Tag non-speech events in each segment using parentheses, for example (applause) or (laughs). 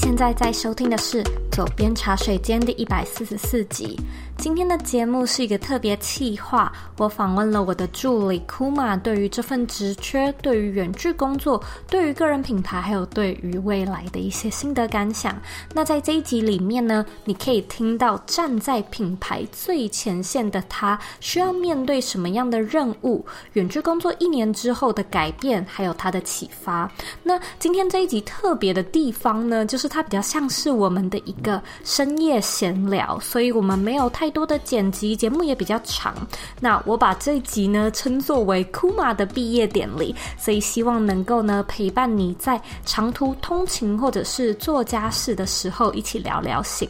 现在在收听的是《佐编茶水间》第一百四十四集。今天的节目是一个特别企划，我访问了我的助理 Kuma，对于这份职缺、对于远距工作、对于个人品牌，还有对于未来的一些心得感想。那在这一集里面呢，你可以听到站在品牌最前线的他需要面对什么样的任务，远距工作一年之后的改变，还有他的启发。那今天这一集特别的地方呢，就是它比较像是我们的一个深夜闲聊，所以我们没有太多的剪辑，节目也比较长。那我把这一集呢称作为 Kuma 的毕业典礼，所以希望能够呢陪伴你在长途通勤或者是做家事的时候一起聊聊心。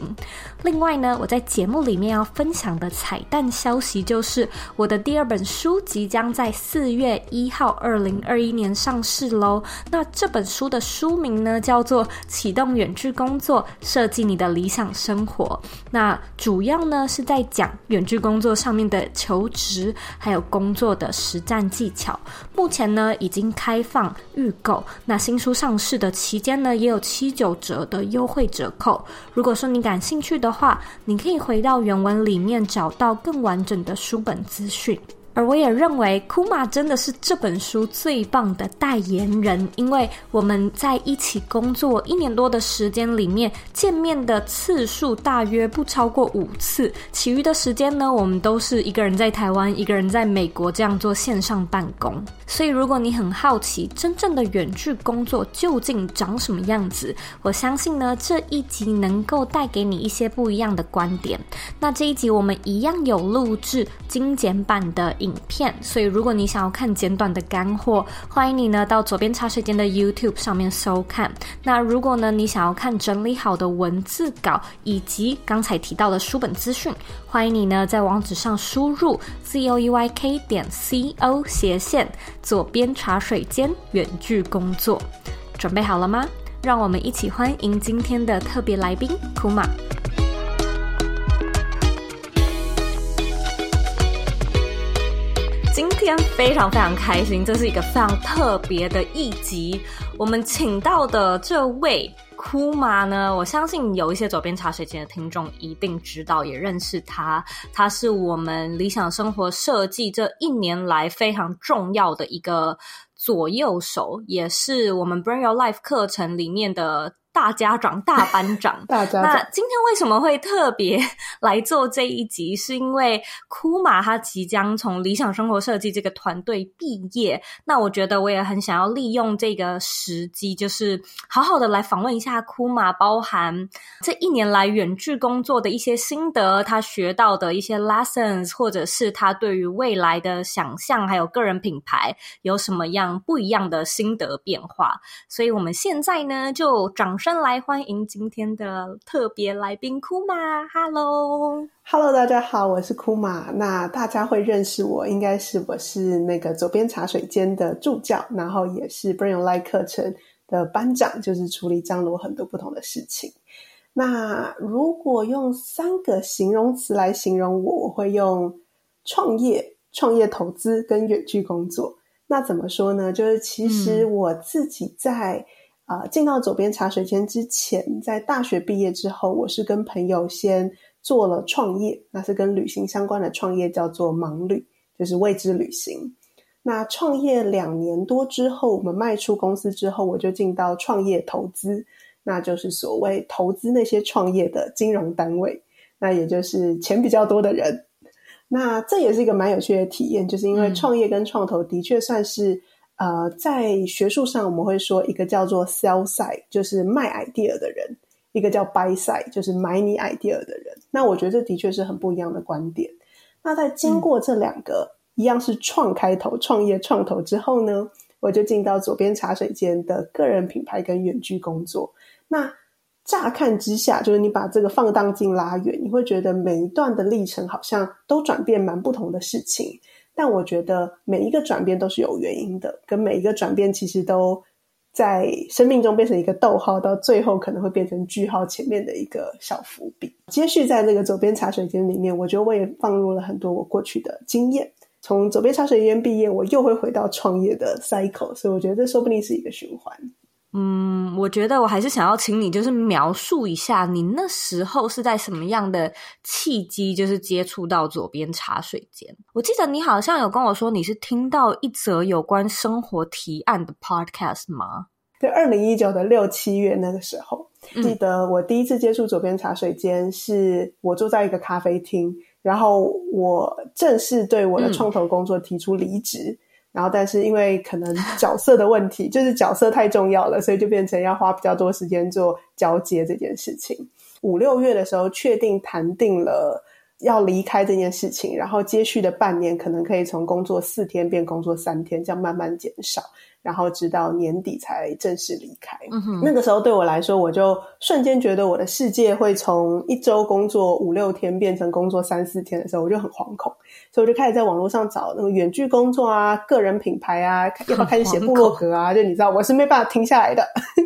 另外呢，我在节目里面要分享的彩蛋消息就是，我的第二本书即将在四月一号二零二一年上市喽。那这本书的书名呢叫做《启动远距工作，设计你的理想生活》。那主要呢是在讲远距工作上面的求职，还有工作的实战技巧。目前呢已经开放预购，那新书上市的期间呢也有七九折的优惠折扣。如果说你感兴趣的话，你可以回到原文里面找到更完整的书本资讯。而我也认为，Kuma 真的是这本书最棒的代言人，因为我们在一起工作一年多的时间里面，见面的次数大约不超过五次，其余的时间呢，我们都是一个人在台湾，一个人在美国这样做线上办公。所以，如果你很好奇真正的远距工作究竟长什么样子，我相信呢，这一集能够带给你一些不一样的观点。那这一集我们一样有录制精简版的影片，所以如果你想要看简短的干货，欢迎你呢到左边茶水间的 YouTube 上面收看。那如果呢你想要看整理好的文字稿以及刚才提到的书本资讯，欢迎你呢在网址上输入 zoeyk 点 co 斜线左边茶水间远距工作。准备好了吗？让我们一起欢迎今天的特别来宾 Kuma。天非常非常开心，这是一个非常特别的一集。我们请到的这位 Kuma 呢，我相信有一些佐编茶水间的听众一定知道，也认识他。他是我们理想生活设计这一年来非常重要的一个左右手，也是我们 Bring Your Life 课程里面的。大家长、大班长，(laughs) 大家长。那今天为什么会特别来做这一集？是因为 Kuma 他即将从理想生活设计这个团队毕业。那我觉得我也很想要利用这个时机，就是好好的来访问一下 Kuma，包含这一年来远距工作的一些心得，他学到的一些 lessons，或者是他对于未来的想象，还有个人品牌有什么样不一样的心得变化。所以我们现在呢，就掌声来欢迎今天的特别来宾 Kuma。Hello，Hello，大家好，我是 Kuma。那大家会认识我，应该是我是那个左边茶水间的助教，然后也是 Bring Your Life 课程的班长，就是处理张罗很多不同的事情。那如果用三个形容词来形容我，我会用创业、创业投资跟远距工作。那怎么说呢？就是其实我自己在。啊，进到左边茶水间之前，在大学毕业之后，我是跟朋友先做了创业，那是跟旅行相关的创业，叫做盲旅，就是未知旅行。那创业两年多之后，我们卖出公司之后，我就进到创业投资，那就是所谓投资那些创业的金融单位，那也就是钱比较多的人。那这也是一个蛮有趣的体验，就是因为创业跟创投的确算是。呃，在学术上我们会说，一个叫做 sell side，就是卖 idea 的人；一个叫 buy side，就是买你 idea 的人。那我觉得这的确是很不一样的观点。那在经过这两个、嗯、一样是创开头、创业、创投之后呢，我就进到左边茶水间的个人品牌跟远距工作。那乍看之下，就是你把这个放大镜拉远，你会觉得每一段的历程好像都转变蛮不同的事情。但我觉得每一个转变都是有原因的，跟每一个转变其实都在生命中变成一个逗号，到最后可能会变成句号前面的一个小伏笔。接续在这个左边茶水间里面，我觉得我也放入了很多我过去的经验。从左边茶水间毕业，我又会回到创业的 cycle，所以我觉得这说不定是一个循环。嗯，我觉得我还是想要请你，就是描述一下你那时候是在什么样的契机，就是接触到左边茶水间。我记得你好像有跟我说，你是听到一则有关生活提案的 podcast 吗？对，二零一九的六七月那个时候，嗯，记得我第一次接触左边茶水间，是我坐在一个咖啡厅，然后我正式对我的创投工作提出离职。嗯然后，但是因为可能角色的问题，(laughs) 就是角色太重要了，所以就变成要花比较多时间做交接这件事情。五六月的时候，确定谈定了要离开这件事情，然后接续的半年，可能可以从工作四天变工作三天，这样慢慢减少。然后直到年底才正式离开。嗯哼，那个时候对我来说，我就瞬间觉得我的世界会从一周工作五六天变成工作三四天的时候，我就很惶恐，所以我就开始在网络上找那个远距工作啊、个人品牌啊，要不要开始写部落格啊？就你知道，我是没办法停下来的，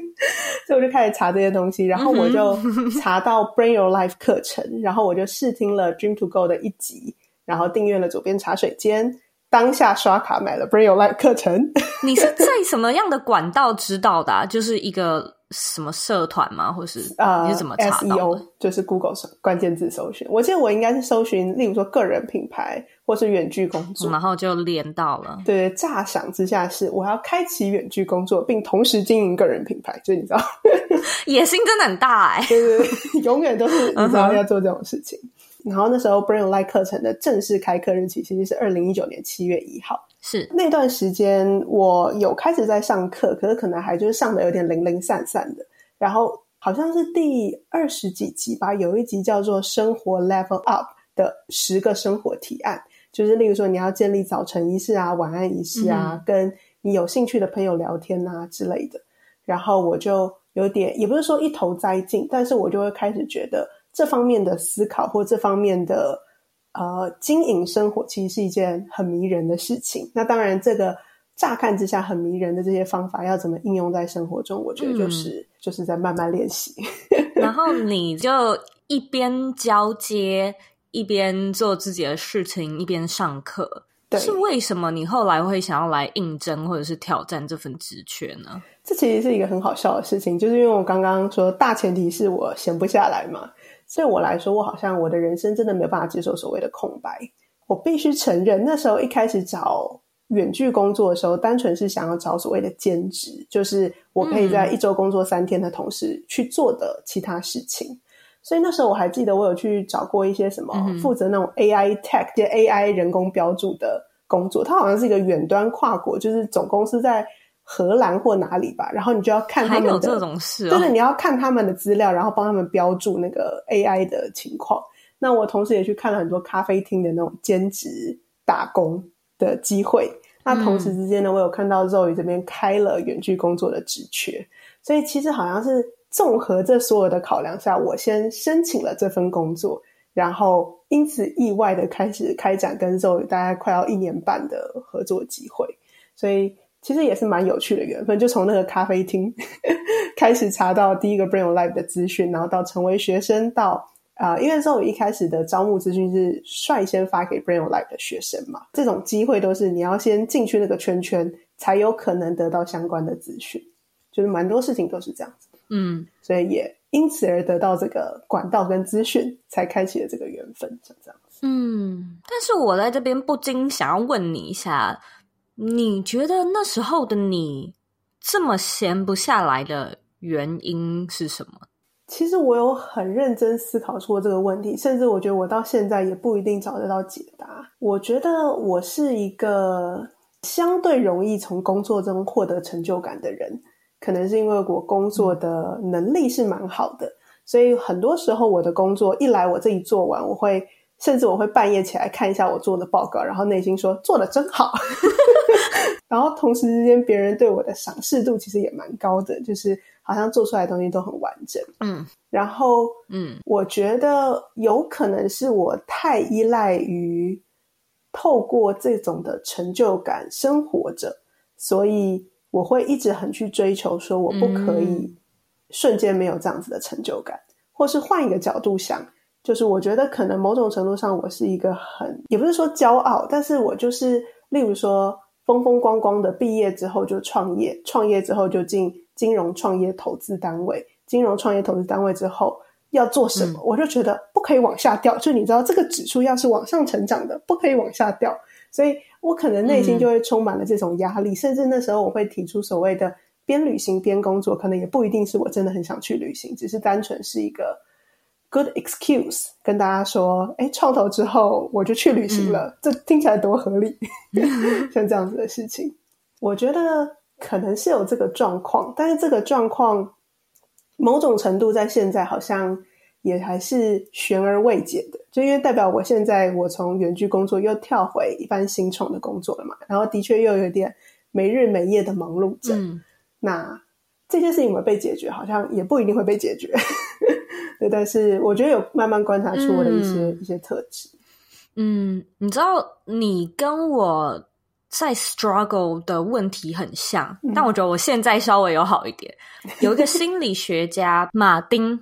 (laughs) 所以我就开始查这些东西。然后我就查到 Bring Your Life 课程，然后我就试听了 Dream to Go 的一集，然后订阅了左边茶水间。当下刷卡买了 Your Life 课程。(laughs) 你是在什么样的管道知道的啊？就是一个什么社团吗？或是啊你是怎么查到的？呃，SEO 就是 Google 关键字搜寻。我记得我应该是搜寻，例如说个人品牌或是远距工作，然后就连到了。对，乍想之下是我要开启远距工作，并同时经营个人品牌，就你知道，(laughs) 野心真的很大哎，欸。对对对，永远都是你知道要做这种事情。Uh-huh. 然后那时候 Your Life 课程的正式开课日期其实是二零一九年七月一号。是那段时间我有开始在上课，可是可能还就是上的有点零零散散的。然后好像是第二十几集吧，有一集叫做“生活 Level Up” 的十个生活提案，就是例如说你要建立早晨仪式啊、晚安仪式啊、嗯，跟你有兴趣的朋友聊天啊之类的。然后我就有点，也不是说一头栽进，但是我就会开始觉得。这方面的思考或这方面的呃经营生活，其实是一件很迷人的事情。那当然，这个乍看之下很迷人的这些方法，要怎么应用在生活中，我觉得就是、嗯、就是在慢慢练习。(laughs) 然后你就一边交接，一边做自己的事情，一边上课。是为什么你后来会想要来应征或者是挑战这份职缺呢？这其实是一个很好笑的事情，就是因为我刚刚说大前提是我闲不下来嘛。对我来说，我好像我的人生真的没有办法接受所谓的空白。我必须承认，那时候一开始找远距工作的时候，单纯是想要找所谓的兼职，就是我可以在一周工作三天的同时去做的其他事情。嗯、所以那时候我还记得，我有去找过一些什么负责那种 AI tech，就 AI 人工标注的工作。它好像是一个远端跨国，就是总公司在。荷兰或哪里吧，然后你就要看他们的，还有这种事哦，就是你要看他们的资料，然后帮他们标注那个 AI 的情况。那我同时也去看了很多咖啡厅的那种兼职打工的机会。那同时之间呢，我有看到 Zoe 这边开了远距工作的职缺，所以其实好像是综合这所有的考量下，我先申请了这份工作，然后因此意外的开始开展跟 Zoe 大概快要一年半的合作机会，所以。其实也是蛮有趣的缘分，就从那个咖啡厅 (laughs) 开始查到第一个 Your Life 的资讯，然后到成为学生到，啊，因为说我一开始的招募资讯是率先发给 Your Life 的学生嘛，这种机会都是你要先进去那个圈圈，才有可能得到相关的资讯，就是蛮多事情都是这样子，嗯，所以也因此而得到这个管道跟资讯，才开启了这个缘分，像这样子，嗯，但是我在这边不禁想要问你一下。你觉得那时候的你这么闲不下来的原因是什么？其实我有很认真思考过这个问题，甚至我觉得我到现在也不一定找得到解答。我觉得我是一个相对容易从工作中获得成就感的人，可能是因为我工作的能力是蛮好的，所以很多时候我的工作一来我自己做完，我会。甚至我会半夜起来看一下我做的报告，然后内心说做的真好。(laughs) 然后同时之间，别人对我的赏识度其实也蛮高的，就是好像做出来的东西都很完整。嗯，然后嗯，我觉得有可能是我太依赖于透过这种的成就感生活着，所以我会一直很去追求，说我不可以瞬间没有这样子的成就感，嗯、或是换一个角度想。就是我觉得可能某种程度上，我是一个很，也不是说骄傲，但是我就是例如说风风光光的毕业之后就创业，创业之后就进金融创业投资单位，金融创业投资单位之后要做什么，嗯、我就觉得不可以往下掉。就你知道，这个指数要是往上成长的，不可以往下掉。所以我可能内心就会充满了这种压力，嗯、甚至那时候我会提出所谓的边旅行边工作，可能也不一定是我真的很想去旅行，只是单纯是一个 good excuse 跟大家说，哎，创投之后我就去旅行了，嗯、这听起来多合理，(laughs) 像这样子的事情，我觉得。可能是有这个状况，但是这个状况某种程度在现在好像也还是悬而未解的，就因为代表我现在我从远距工作又跳回一般新创的工作了嘛，然后的确又有点没日没夜的忙碌着。嗯、那这件事情有没有被解决？好像也不一定会被解决。对，但是我觉得有慢慢观察出我的一些、嗯、一些特质。嗯，你知道你跟我。在 struggle 的问题很像，嗯、但我觉得我现在稍微有好一点。有一个心理学家马丁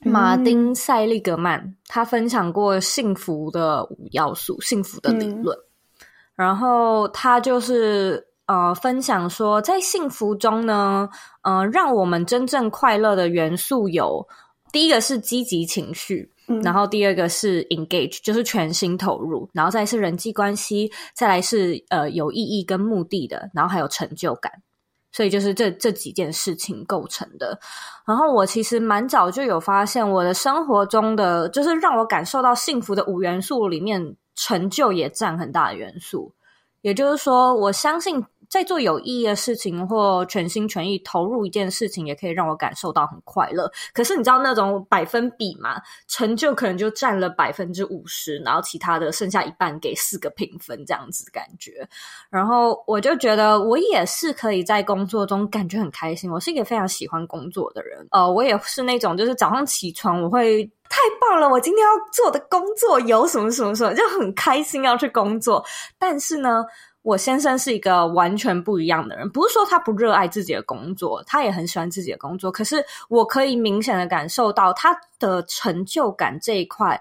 马丁塞利格曼，他分享过幸福的五要素，幸福的理论。嗯、然后他就是呃分享说，在幸福中呢，呃，让我们真正快乐的元素有第一个是积极情绪。然后第二个是 engage，就是全心投入，然后再是人际关系，再来是呃有意义跟目的的，然后还有成就感，所以就是这这几件事情构成的。然后我其实蛮早就有发现，我的生活中的就是让我感受到幸福的五元素里面，成就也占很大的元素。也就是说，我相信。在做有意义的事情或全心全意投入一件事情，也可以让我感受到很快乐。可是你知道那种百分比吗？成就可能就占了百分之五十，然后其他的剩下一半给四个评分这样子感觉。然后我就觉得我也是可以在工作中感觉很开心。我是一个非常喜欢工作的人。呃，我也是那种就是早上起床我会太棒了，我今天要做的工作有什么什么什么，就很开心要去工作。但是呢，我先生是一个完全不一样的人，不是说他不热爱自己的工作，他也很喜欢自己的工作。可是我可以明显的感受到他的成就感这一块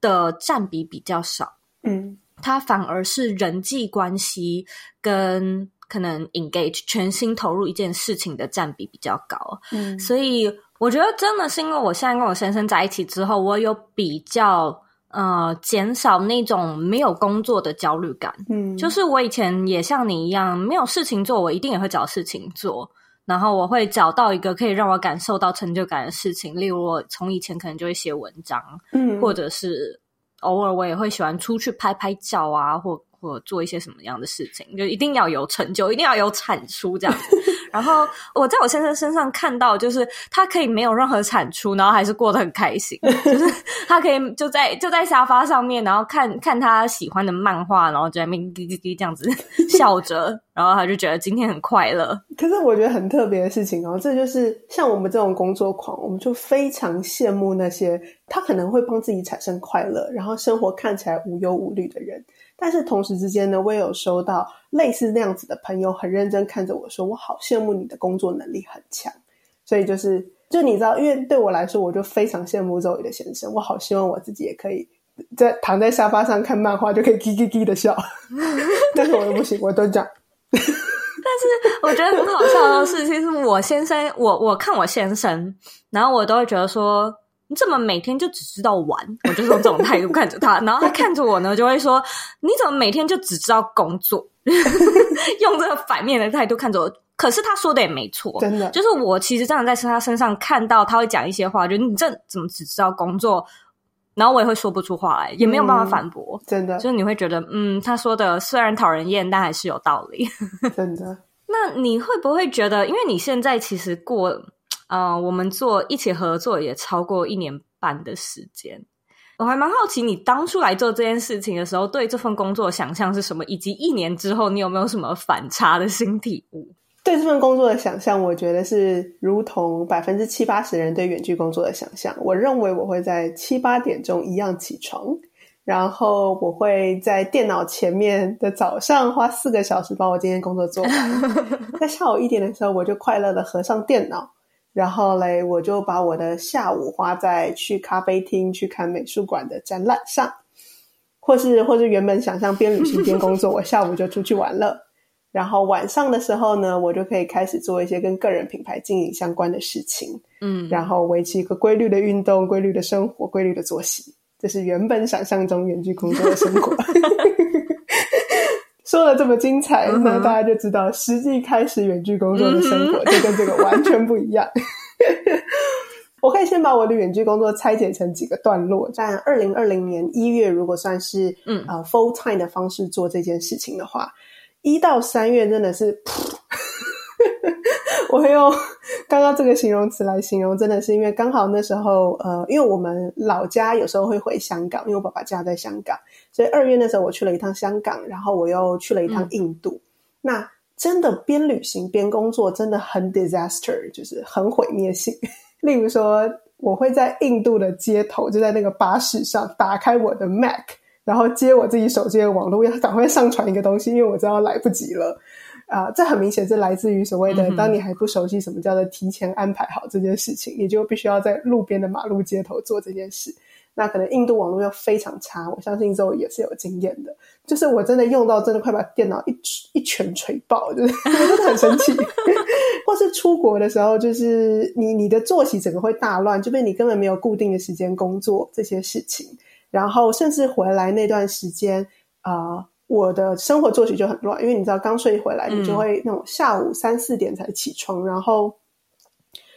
的占比比较少，嗯，他反而是人际关系跟可能 engage 全心投入一件事情的占比比较高，嗯，所以我觉得真的是因为我现在跟我先生在一起之后，我有比较。呃，减少那种没有工作的焦虑感。嗯，就是我以前也像你一样，没有事情做，我一定也会找事情做。然后我会找到一个可以让我感受到成就感的事情，例如我从以前可能就会写文章，嗯，或者是偶尔我也会喜欢出去拍拍照啊，或或做一些什么样的事情，就一定要有成就，一定要有产出这样子。(laughs) 然后我在我先生身上看到，就是他可以没有任何产出，然后还是过得很开心。(laughs) 就是他可以就在就在沙发上面，然后看看他喜欢的漫画，然后在那边叽叽叽这样子 (laughs) 笑着，然后他就觉得今天很快乐。可是我觉得很特别的事情哦，这就是像我们这种工作狂，我们就非常羡慕那些他可能会帮自己产生快乐，然后生活看起来无忧无虑的人。但是同时之间呢，我也有收到类似那样子的朋友，很认真看着我说：“我好羡慕你的工作能力很强。”所以就是，就你知道，因为对我来说，我就非常羡慕 Zoe 的先生。我好希望我自己也可以在躺在沙发上看漫画，就可以叽叽叽的笑。(laughs) 但是我又不行，我都这样。(laughs) 但是我觉得很好笑的事情是，我先生，我我看我先生，然后我都会觉得说。你怎么每天就只知道玩？我就用这种态度看着他，然后他看着我呢，就会说：“你怎么每天就只知道工作？” (laughs) 用这个反面的态度看着我。可是他说的也没错，真的，就是我其实真的在他身上看到他会讲一些话，就你这怎么只知道工作？然后我也会说不出话来，也没有办法反驳。嗯，真的，就是你会觉得，嗯，他说的虽然讨人厌，但还是有道理。(laughs) 真的。那你会不会觉得，因为你现在其实过。呃，我们做一起合作也超过一年半的时间，我还蛮好奇你当初来做这件事情的时候，对这份工作的想象是什么？以及一年之后你有没有什么反差的新体悟？对这份工作的想象，我觉得是如同百分之七八十人对远距工作的想象。我认为我会在七八点钟一样起床，然后我会在电脑前面的早上花四个小时把我今天工作做完，(laughs) 在下午一点的时候我就快乐的合上电脑。然后嘞，我就把我的下午花在去咖啡厅去看美术馆的展览上，或是或是原本想象边旅行边工作，我下午就出去玩了。然后晚上的时候呢，我就可以开始做一些跟个人品牌经营相关的事情。嗯，然后维持一个规律的运动、规律的生活、规律的作息，这是原本想象中远距工作的生活。(laughs) 说了这么精彩，那大家就知道实际开始远距工作的生活就跟这个完全不一样。(laughs) (laughs) 我可以先把我的远距工作拆解成几个段落。在二零二零年一月，如果算是嗯呃 full time 的方式做这件事情的话，一到三月真的是，(laughs) 我会用刚刚这个形容词来形容，真的是因为刚好那时候呃，因为我们老家有时候会回香港，因为我爸爸家在香港，所以二月那时候我去了一趟香港，然后我又去了一趟印度。嗯、那真的边旅行边工作，真的很 disaster，就是很毁灭性。(laughs) 例如说，我会在印度的街头，就在那个巴士上，打开我的 Mac，然后接我自己手机的网络，要赶快上传一个东西，因为我知道来不及了。啊、呃，这很明显是来自于所谓的，当你还不熟悉什么叫做提前安排好这件事情，你就必须要在路边的马路街头做这件事。那可能印度网络又非常差，我相信之后也是有经验的。就是我真的用到真的快把电脑一一拳锤爆，就是 (laughs) 我真的很生气。(laughs) 或是出国的时候，就是你你的作息整个会大乱，就变你根本没有固定的时间工作这些事情。然后甚至回来那段时间啊、呃，我的生活作息就很乱，因为你知道刚睡回来，你就会那种下午三四点才起床，然后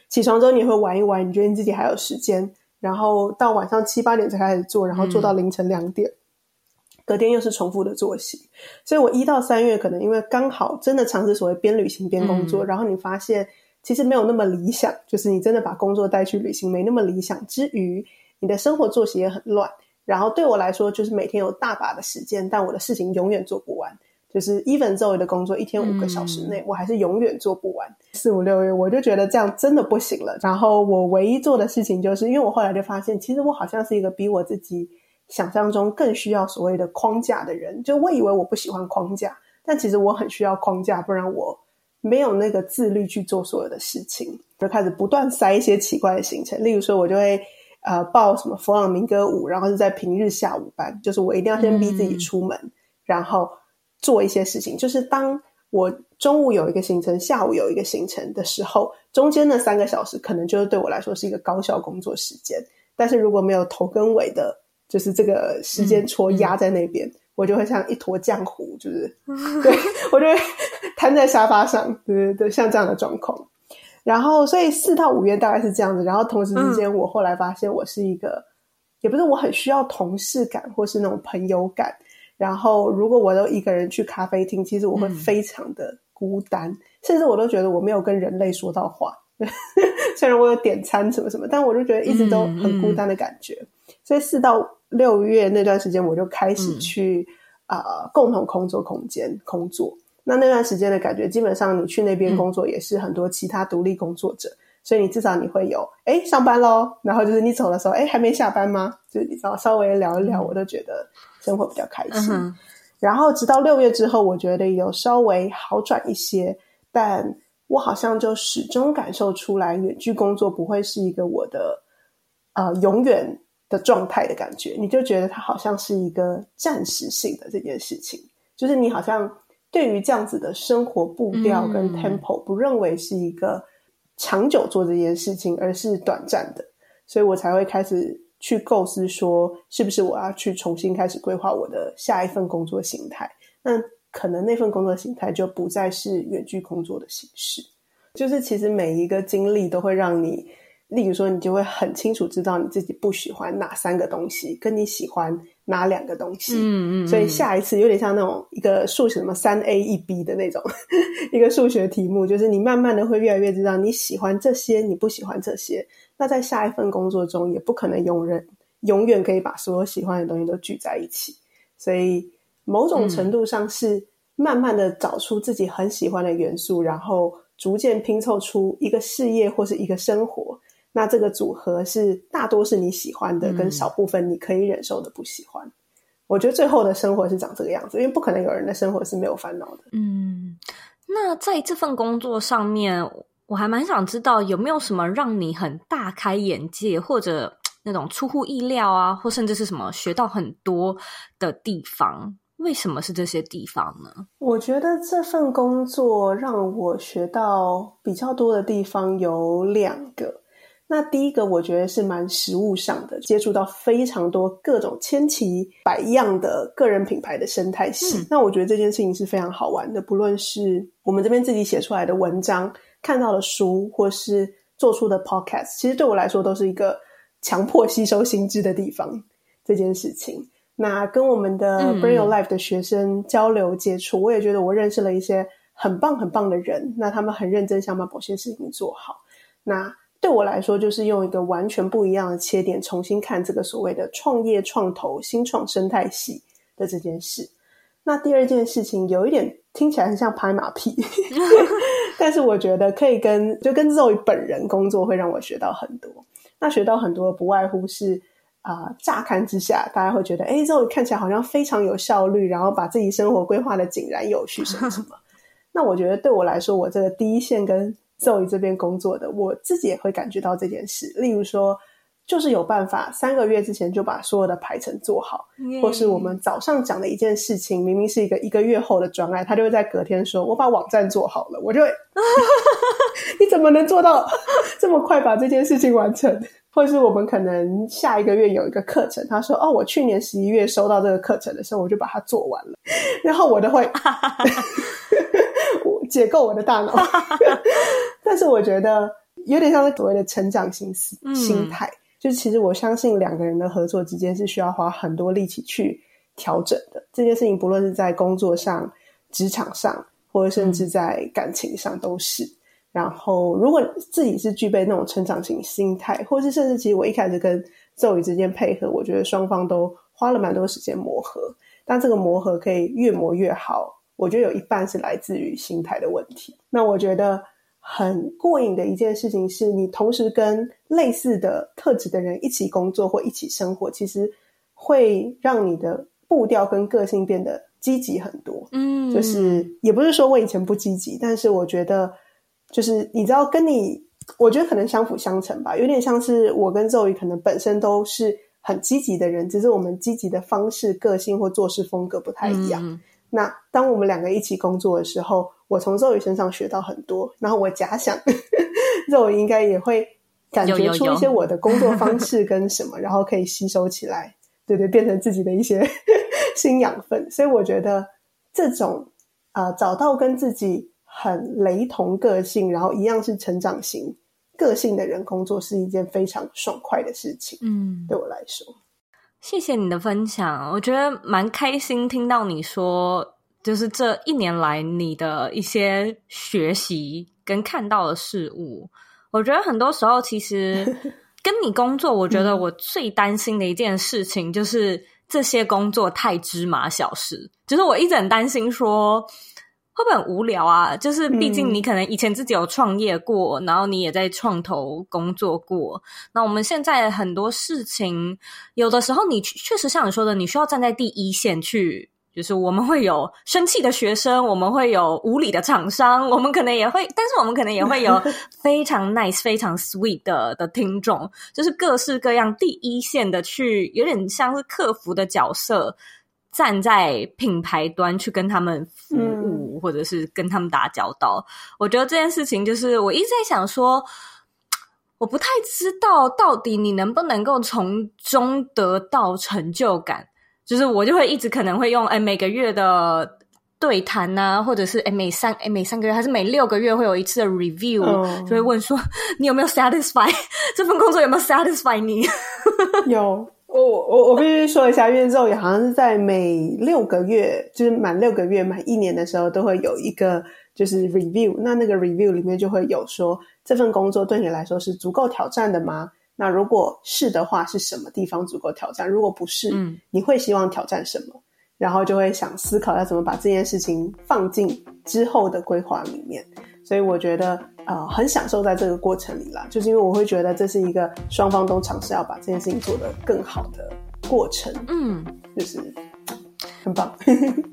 起床之后你会玩一玩，你觉得你自己还有时间。然后到晚上七八点才开始做，然后做到凌晨两点，嗯、隔天又是重复的作息。所以我一到三月可能因为刚好真的尝试所谓边旅行边工作，嗯、然后你发现其实没有那么理想，就是你真的把工作带去旅行没那么理想。之余，你的生活作息也很乱。然后对我来说，就是每天有大把的时间，但我的事情永远做不完。就是 even 周围的工作，一天五个小时内，嗯、我还是永远做不完。四五六月，我就觉得这样真的不行了。然后我唯一做的事情，就是因为我后来就发现，其实我好像是一个比我自己想象中更需要所谓的框架的人。就我以为我不喜欢框架，但其实我很需要框架，不然我没有那个自律去做所有的事情。就开始不断塞一些奇怪的行程，例如说，我就会呃报什么弗朗明哥舞，然后是在平日下午班，就是我一定要先逼自己出门，嗯、然后。做一些事情，就是当我中午有一个行程，下午有一个行程的时候，中间那三个小时可能就是对我来说是一个高效工作时间。但是如果没有头跟尾的，就是这个时间戳压在那边，我就会像一坨浆糊，就是对我就会瘫在沙发上，对对对，像这样的状况。然后，所以四到五月大概是这样子。然后同时之间，我后来发现我是一个，嗯、也不是我很需要同事感或是那种朋友感。然后，如果我都一个人去咖啡厅，其实我会非常的孤单，嗯、甚至我都觉得我没有跟人类说到话。(laughs) 虽然我有点餐什么什么，但我就觉得一直都很孤单的感觉。嗯嗯、所以四到六月那段时间，我就开始去啊、共同工作空间工作。那那段时间的感觉，基本上你去那边工作也是很多其他独立工作者，嗯、所以你至少你会有哎上班喽，然后就是你走的时候哎还没下班吗？就你知道稍微聊一聊，我都觉得。生活比较开心，嗯、然后直到六月之后，我觉得有稍微好转一些，但我好像就始终感受出来，远距工作不会是一个我的呃永远的状态的感觉。你就觉得它好像是一个暂时性的这件事情，就是你好像对于这样子的生活步调跟 tempo，不认为是一个长久做这件事情，而是短暂的，所以我才会开始。去构思说，是不是我要去重新开始规划我的下一份工作形态？那可能那份工作形态就不再是远距工作的形式。就是其实每一个经历都会让你，例如说，你就会很清楚知道你自己不喜欢哪三个东西，跟你喜欢哪两个东西。嗯嗯嗯。所以下一次有点像那种一个数学什么三 A 一 B 的那种 (laughs) 一个数学题目，就是你慢慢的会越来越知道你喜欢这些，你不喜欢这些。那在下一份工作中，也不可能永远永远可以把所有喜欢的东西都聚在一起，所以某种程度上是慢慢的找出自己很喜欢的元素，然后逐渐拼凑出一个事业或是一个生活。那这个组合是大多是你喜欢的，跟少部分你可以忍受的不喜欢。我觉得最后的生活是长这个样子，因为不可能有人的生活是没有烦恼的。嗯，那在这份工作上面。我还蛮想知道有没有什么让你很大开眼界，或者 (tsk) 那种出乎意料啊，或甚至是什么学到很多的地方？为什么是这些地方呢？我觉得这份工作让我学到比较多的地方有两个。那第一个，我觉得是蛮实物上的，接触到非常多各种千奇百样的个人品牌的生态系。嗯。那我觉得这件事情是非常好玩的，不论是我们这边自己写出来的文章、看到的书，或是做出的 podcast，其实对我来说都是一个强迫吸收新知的地方。这件事情。那跟我们的 Bring Your Life 的学生交流接触，嗯，我也觉得我认识了一些很棒很棒的人。那他们很认真，想把某些事情做好。那对我来说，就是用一个完全不一样的切点，重新看这个所谓的创业创投新创生态系的这件事。那第二件事情有一点听起来很像拍马屁，(laughs) 但是我觉得可以跟就跟 Zoe 本人工作，会让我学到很多。那学到很多，不外乎是。啊、呃，乍看之下，大家会觉得，哎，Zoe 看起来好像非常有效率，然后把自己生活规划的井然有序，什么什么。(laughs) 那我觉得对我来说，我这个第一线跟 Zoe 这边工作的，我自己也会感觉到这件事。例如说，就是有办法三个月之前就把所有的排程做好.或是我们早上讲的一件事情，明明是一个一个月后的专案，他就会在隔天说，我把网站做好了，我就会，(laughs) 你怎么能做到 (laughs) 这么快把这件事情完成？或者是我们可能下一个月有一个课程，他说：“哦，我去年十一月收到这个课程的时候，我就把它做完了。”然后我都会我 (laughs) 解构我的大脑。(laughs) 但是我觉得有点像是所谓的成长型心态，嗯，就是其实我相信两个人的合作之间是需要花很多力气去调整的。这件事情不论是在工作上、职场上，或者甚至在感情上，都是。然后，如果自己是具备那种成长型心态，或是甚至其实我一开始跟 Zoe 之间配合，我觉得双方都花了蛮多时间磨合。但这个磨合可以越磨越好，我觉得有一半是来自于心态的问题。那我觉得很过瘾的一件事情是，你同时跟类似的特质的人一起工作或一起生活，其实会让你的步调跟个性变得积极很多。嗯，就是也不是说我以前不积极，但是我觉得。就是你知道，跟你我觉得可能相辅相成吧，有点像是我跟 Zoe 可能本身都是很积极的人，只是我们积极的方式、个性或做事风格不太一样。嗯、那当我们两个一起工作的时候，我从 Zoe 身上学到很多，然后我假想 (laughs) Zoe 应该也会感觉出一些我的工作方式跟什么，(laughs) 然后可以吸收起来，对对，变成自己的一些 (laughs) 新养分。所以我觉得这种啊、呃，找到跟自己。很雷同个性，然后一样是成长型个性的人工作是一件非常爽快的事情。嗯，对我来说，谢谢你的分享，我觉得蛮开心听到你说，就是这一年来你的一些学习跟看到的事物。我觉得很多时候其实 (laughs) 跟你工作，我觉得我最担心的一件事情就是这些工作太芝麻小事，就是我一直很担心说。会不会很无聊啊？就是毕竟你可能以前自己有创业过，嗯，然后你也在创投工作过。那我们现在很多事情，有的时候你确实像你说的，你需要站在第一线去。就是我们会有生气的学生，我们会有无理的厂商，我们可能也会，但是我们可能也会有 (laughs) 非常 nice、非常 sweet 的的听众，就是各式各样第一线的去，有点像是客服的角色。站在品牌端去跟他们服务，或者是跟他们打交道，嗯，我觉得这件事情就是我一直在想说，我不太知道到底你能不能够从中得到成就感。就是我就会一直可能会用哎每个月的对谈啊，或者是哎每三哎每三个月还是每六个月会有一次的 review，嗯，就会问说 (laughs) 你有没有 satisfy (laughs) 这份工作有没有 satisfy 你？(laughs) 有。我我我必须说一下，因为 Zoe 好像是在每六个月，就是满六个月、满一年的时候，都会有一个就是 review。那那个 review 里面就会有说，这份工作对你来说是足够挑战的吗？那如果是的话，是什么地方足够挑战？如果不是，嗯，你会希望挑战什么？然后就会想思考要怎么把这件事情放进之后的规划里面。所以我觉得，呃，很享受在这个过程里啦，就是因为我会觉得这是一个双方都尝试要把这件事情做得更好的过程，嗯，就是很棒。(laughs)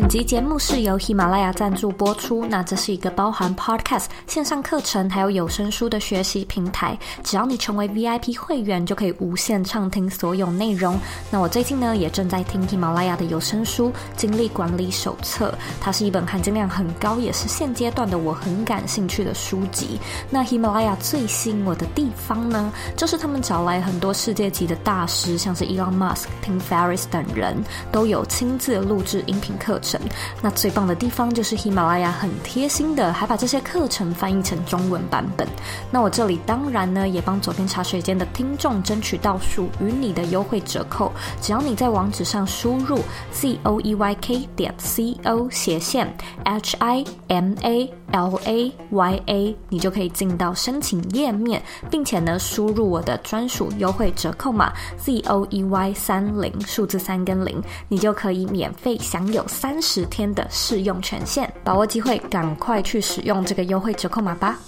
本集节目是由喜马拉雅赞助播出。那这是一个包含 Podcast 线上课程还有有声书的学习平台。只要你成为 VIP 会员，就可以无限畅听所有内容。那我最近呢，也正在听喜马拉雅的有声书《精力管理手册》，它是一本含金量很高，也是现阶段的我很感兴趣的书籍。那喜马拉雅最吸引我的地方呢，就是他们找来很多世界级的大师，像是 Elon Musk、Tim Ferriss 等人，都有亲自录制音频课程。那最棒的地方就是喜马拉雅很贴心的，还把这些课程翻译成中文版本。那我这里当然呢，也帮左边茶水间的听众争取到属于你的优惠折扣。只要你在网址上输入 z o e y k 点 c o 斜线 h i m a l a y a，你就可以进到申请页面，并且呢，输入我的专属优惠折扣码 z o e y 三零数字三跟零，你就可以免费享有三十天的试用权限，把握机会，赶快去使用这个优惠折扣码吧。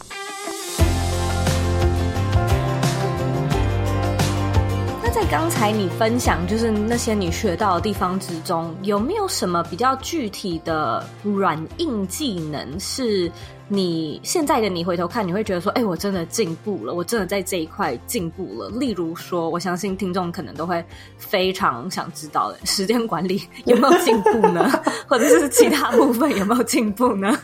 在刚才你分享，就是那些你学到的地方之中，有没有什么比较具体的软硬技能，是你现在的你回头看，你会觉得说，哎，我真的进步了，我真的在这一块进步了。例如说，我相信听众可能都会非常想知道的，时间管理有没有进步呢？(laughs) 或者是其他部分有没有进步呢？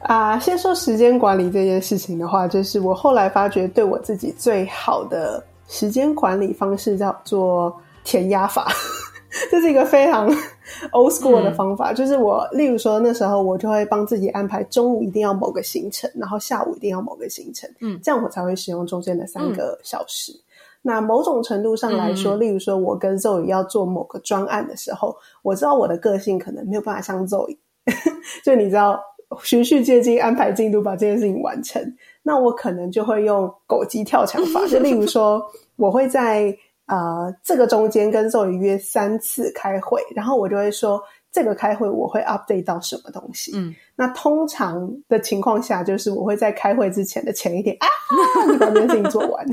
啊，先说时间管理这件事情的话，就是我后来发觉对我自己最好的。时间管理方式叫做填鸭法，(laughs) 这是一个非常 (laughs) old school 的方法。嗯、就是我，例如说那时候我就会帮自己安排中午一定要某个行程，然后下午一定要某个行程，嗯，这样我才会使用中间的三个小时。嗯、那某种程度上来说，嗯、例如说我跟 Zoe 要做某个专案的时候，我知道我的个性可能没有办法像 Zoe，(laughs) 就你知道循序渐进安排进度把这件事情完成。那我可能就会用狗急跳墙法，就例如说，我会在呃这个中间跟 Zoe 约三次开会，然后我就会说这个开会我会 update 到什么东西。嗯，那通常的情况下，就是我会在开会之前的前一天啊，你把这件事情做完，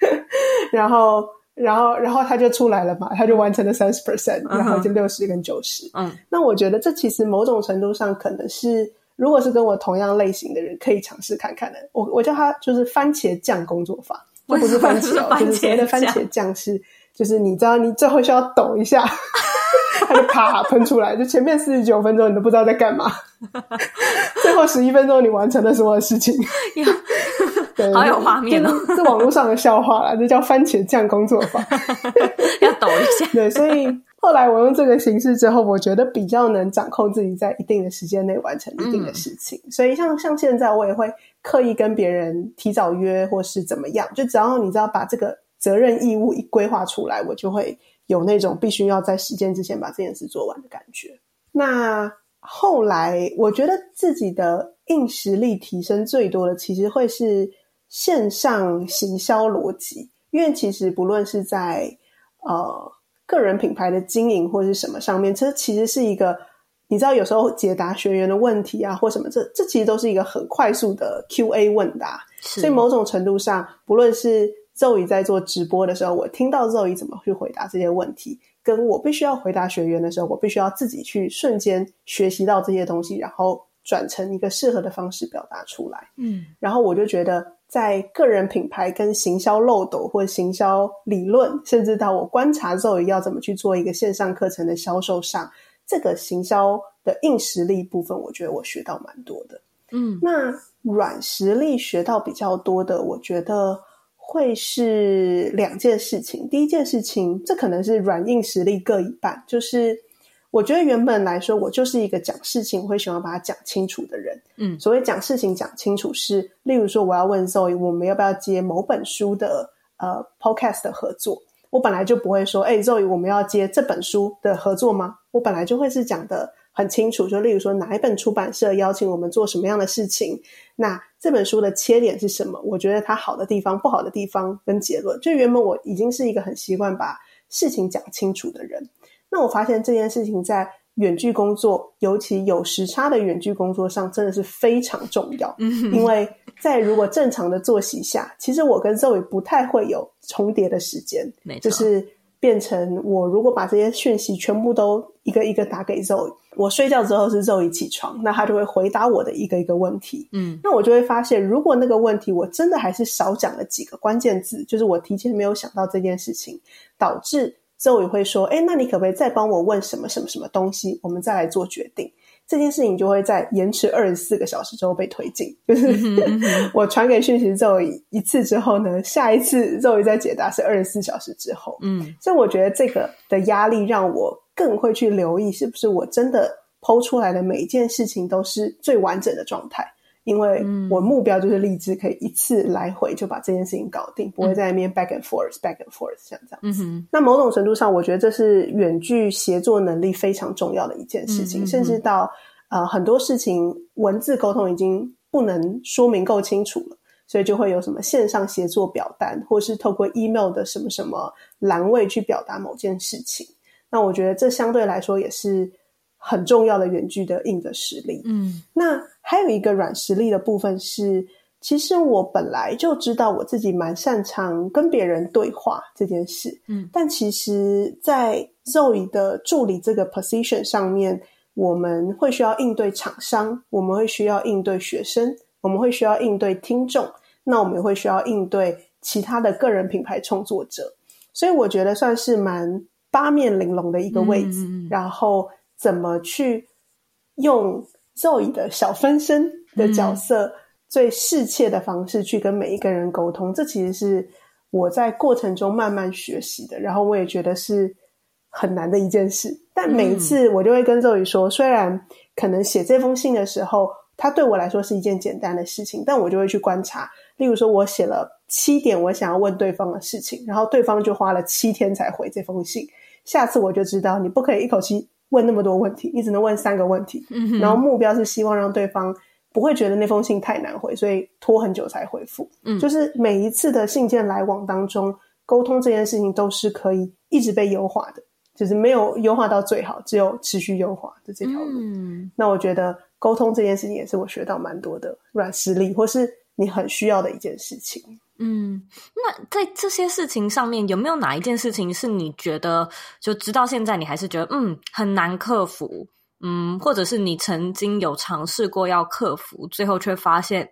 (laughs) 然后然后然后他就出来了嘛，他就完成了三十 percent，然后就六十跟九十。嗯，那我觉得这其实某种程度上可能是。如果是跟我同样类型的人，可以尝试看看的。我我叫他就是番茄酱工作法，就不是番茄哦，就是所谓的番茄酱是，就是你知道，你最后需要抖一下，(laughs) 它就啪喷出来。就前面四十九分钟你都不知道在干嘛，(laughs) 最后十一分钟你完成了什么事情？对，好有画面哦！这网络上的笑话啦，这叫番茄酱工作法，(laughs) 要抖一下。对，所以。后来我用这个形式之后，我觉得比较能掌控自己在一定的时间内完成一定的事情。嗯、所以像像现在，我也会刻意跟别人提早约，或是怎么样。就只要你知道把这个责任义务一规划出来，我就会有那种必须要在时间之前把这件事做完的感觉。那后来我觉得自己的硬实力提升最多的，其实会是线上行销逻辑，因为其实不论是在呃。个人品牌的经营或者是什么上面，这其实是一个，你知道，有时候解答学员的问题啊，或什么，这这其实都是一个很快速的 QA 问答。所以某种程度上，不论是 Zoe 在做直播的时候，我听到 Zoe 怎么去回答这些问题，跟我必须要回答学员的时候，我必须要自己去瞬间学习到这些东西，然后转成一个适合的方式表达出来。嗯，然后我就觉得。在个人品牌跟行销漏斗或行销理论，甚至到我观察 Zoe 要怎么去做一个线上课程的销售上，这个行销的硬实力部分，我觉得我学到蛮多的。嗯，那软实力学到比较多的，我觉得会是两件事情。第一件事情，这可能是软硬实力各一半，就是。我觉得原本来说，我就是一个讲事情我会喜欢把它讲清楚的人。嗯，所谓讲事情讲清楚是，例如说我要问 Zoe，我们要不要接某本书的呃 Podcast 的合作？我本来就不会说，哎，Zoe，我们要接这本书的合作吗？我本来就会是讲的很清楚，就例如说哪一本出版社邀请我们做什么样的事情，那这本书的切点是什么？我觉得它好的地方、不好的地方跟结论。就原本我已经是一个很习惯把事情讲清楚的人。那我发现这件事情在远距工作，尤其有时差的远距工作上，真的是非常重要。嗯，因为在如果正常的作息下，其实我跟 Zoe 不太会有重叠的时间。就是变成我如果把这些讯息全部都一个一个打给 Zoe，我睡觉之后是 Zoe 起床，那他就会回答我的一个一个问题。嗯，那我就会发现，如果那个问题我真的还是少讲了几个关键字，就是我提前没有想到这件事情，导致 Zoe 会说：“哎，那你可不可以再帮我问什么什么什么东西，我们再来做决定。”这件事情就会在延迟二十四个小时之后被推进。就是 (laughs) 我传给讯息之后一次之后呢，下一次肉鱼在解答是二十四小时之后。嗯，所以我觉得这个的压力让我更会去留意，是不是我真的 po 出来的每一件事情都是最完整的状态。因为我目标就是立志可以一次来回就把这件事情搞定，不会在那边 back and forth back and forth 像这样子。那某种程度上，我觉得这是远距协作能力非常重要的一件事情，甚至到呃很多事情文字沟通已经不能说明够清楚了，所以就会有什么线上协作表单，或是透过 email 的什么什么栏位去表达某件事情。那我觉得这相对来说也是。很重要的远距的硬的实力，嗯，那还有一个软实力的部分是，其实我本来就知道我自己蛮擅长跟别人对话这件事，嗯，但其实，在 Zoe 的助理这个 position 上面，我们会需要应对厂商，我们会需要应对学生，我们会需要应对听众，那我们也会需要应对其他的个人品牌创作者，所以我觉得算是蛮八面玲珑的一个位置，嗯，然后。怎么去用 Zoe 的小分身的角色，最适切的方式去跟每一个人沟通？嗯。这其实是我在过程中慢慢学习的，然后我也觉得是很难的一件事。但每一次我就会跟 Zoe 说，虽然可能写这封信的时候，它对我来说是一件简单的事情，但我就会去观察。例如说，我写了七点我想要问对方的事情，然后对方就花了七天才回这封信。下次我就知道，你不可以一口气。问那么多问题，你只能问三个问题，嗯，然后目标是希望让对方不会觉得那封信太难回，所以拖很久才回复。嗯，就是每一次的信件来往当中，沟通这件事情都是可以一直被优化的，就是没有优化到最好，只有持续优化的这条路。嗯，那我觉得沟通这件事情也是我学到蛮多的软实力，或是你很需要的一件事情。嗯，那在这些事情上面，有没有哪一件事情是你觉得就直到现在你还是觉得嗯很难克服？嗯，或者是你曾经有尝试过要克服，最后却发现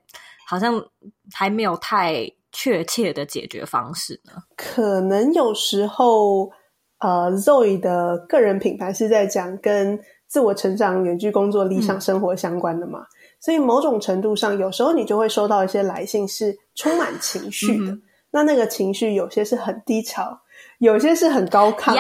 好像还没有太确切的解决方式呢？可能有时候，呃，Zoe 的个人品牌是在讲跟自我成长、远距工作、理想生活相关的嘛。嗯所以某种程度上，有时候你就会收到一些来信，是充满情绪的。嗯、那那个情绪有些是很低潮，有些是很高亢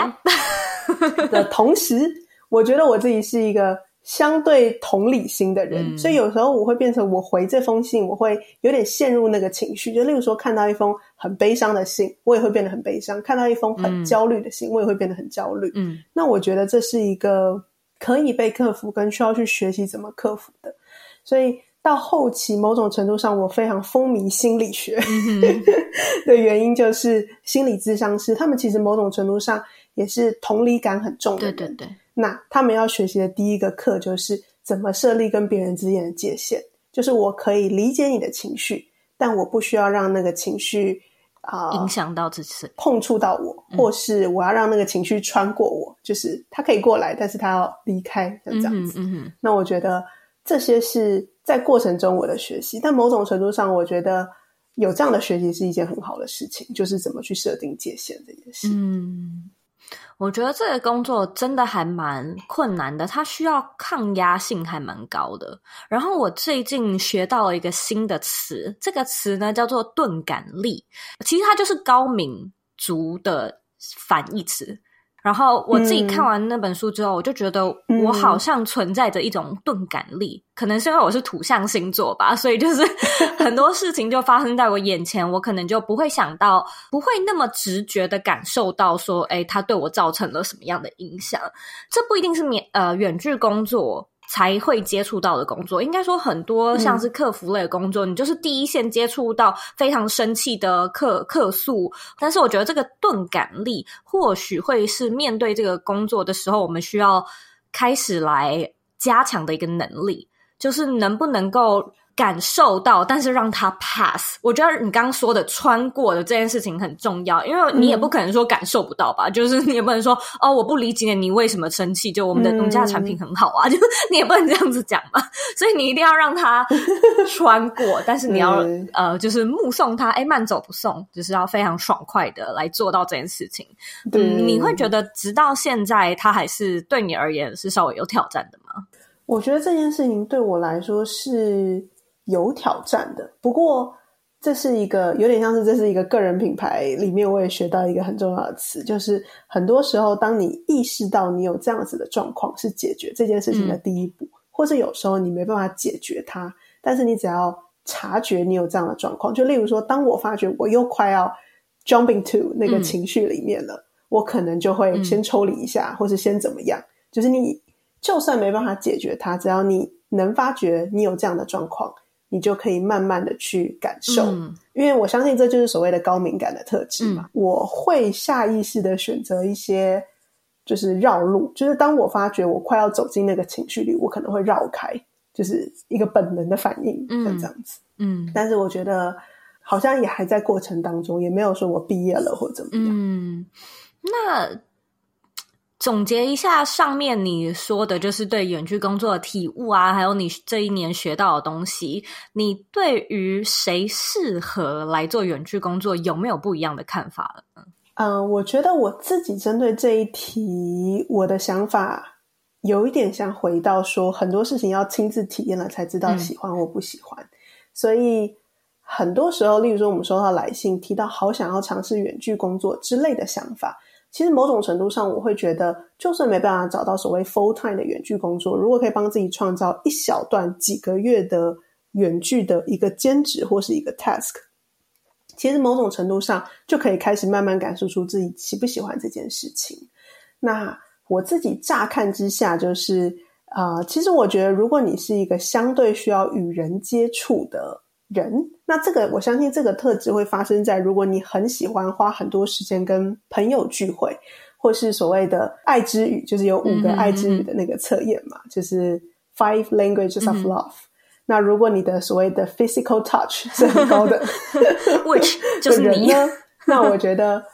(laughs) 的。同时，我觉得我自己是一个相对同理心的人，嗯，所以有时候我会变成我回这封信，我会有点陷入那个情绪。就例如说，看到一封很悲伤的信，我也会变得很悲伤；看到一封很焦虑的信，我也会变得很焦虑。嗯，那我觉得这是一个可以被克服，跟需要去学习怎么克服的。所以到后期，某种程度上，我非常风靡心理学 (laughs) 的原因，就是心理咨商师他们其实某种程度上也是同理感很重的。对对对。那他们要学习的第一个课就是怎么设立跟别人之间的界限，就是我可以理解你的情绪，但我不需要让那个情绪啊、呃、影响到自己，碰触到我，或是我要让那个情绪穿过我，就是他可以过来，但是他要离开，像这样子。嗯嗯。那我觉得。这些是在过程中我的学习，但某种程度上，我觉得有这样的学习是一件很好的事情，就是怎么去设定界限这件事。嗯，我觉得这个工作真的还蛮困难的，它需要抗压性还蛮高的。然后我最近学到了一个新的词，这个词呢叫做钝感力，其实它就是高敏族的反义词。然后我自己看完那本书之后，嗯，我就觉得我好像存在着一种钝感力，嗯，可能是因为我是土象星座吧，所以就是 (laughs) 很多事情就发生在我眼前，我可能就不会想到，不会那么直觉的感受到说，哎，它对我造成了什么样的影响。这不一定是免呃远距工作才会接触到的工作，应该说很多像是客服类的工作，嗯，你就是第一线接触到非常生气的客客诉。但是我觉得这个钝感力，或许会是面对这个工作的时候，我们需要开始来加强的一个能力，就是能不能够感受到，但是让他 pass。我觉得你刚刚说的穿过的这件事情很重要，因为你也不可能说感受不到吧？嗯、就是你也不能说哦，我不理解你为什么生气。就我们的、农、家产品很好啊，(laughs) 就你也不能这样子讲嘛。所以你一定要让他 (laughs) 穿过，但是你要、嗯、呃，就是目送他，哎，慢走不送，就是要非常爽快的来做到这件事情。嗯，你会觉得直到现在，他还是对你而言是稍微有挑战的吗？我觉得这件事情对我来说是。有挑战的，不过这是一个有点像是这是一个个人品牌里面，我也学到一个很重要的词，就是很多时候，当你意识到你有这样子的状况，是解决这件事情的第一步，嗯、或是有时候你没办法解决它，但是你只要察觉你有这样的状况，就例如说，当我发觉我又快要 jumping to 那个情绪里面了，嗯、我可能就会先抽离一下，嗯、或是先怎么样，就是你就算没办法解决它，只要你能发觉你有这样的状况。你就可以慢慢的去感受，嗯、因为我相信这就是所谓的高敏感的特质嘛。嗯、我会下意识的选择一些就是绕路，就是当我发觉我快要走进那个情绪里，我可能会绕开，就是一个本能的反应，像这样子。嗯，但是我觉得好像也还在过程当中，也没有说我毕业了或怎么样。嗯，那。总结一下上面你说的，就是对远距工作的体悟啊，还有你这一年学到的东西。你对于谁适合来做远距工作，有没有不一样的看法了呢？嗯，我觉得我自己针对这一题，我的想法有一点像回到说，很多事情要亲自体验了才知道喜欢或不喜欢。嗯。所以很多时候，例如说我们收到来信，提到好想要尝试远距工作之类的想法。其实某种程度上，我会觉得，就算没办法找到所谓 full time 的远距工作，如果可以帮自己创造一小段几个月的远距的一个兼职或是一个 task，其实某种程度上就可以开始慢慢感受出自己喜不喜欢这件事情。那我自己乍看之下，就是啊、呃，其实我觉得，如果你是一个相对需要与人接触的。人，那这个我相信这个特质会发生在如果你很喜欢花很多时间跟朋友聚会，或是所谓的爱之语，就是有五个爱之语的那个测验嘛，就是 Five Languages of Love。嗯、那如果你的所谓的 Physical Touch 是很高的，(laughs) Which 就是你呢？那我觉得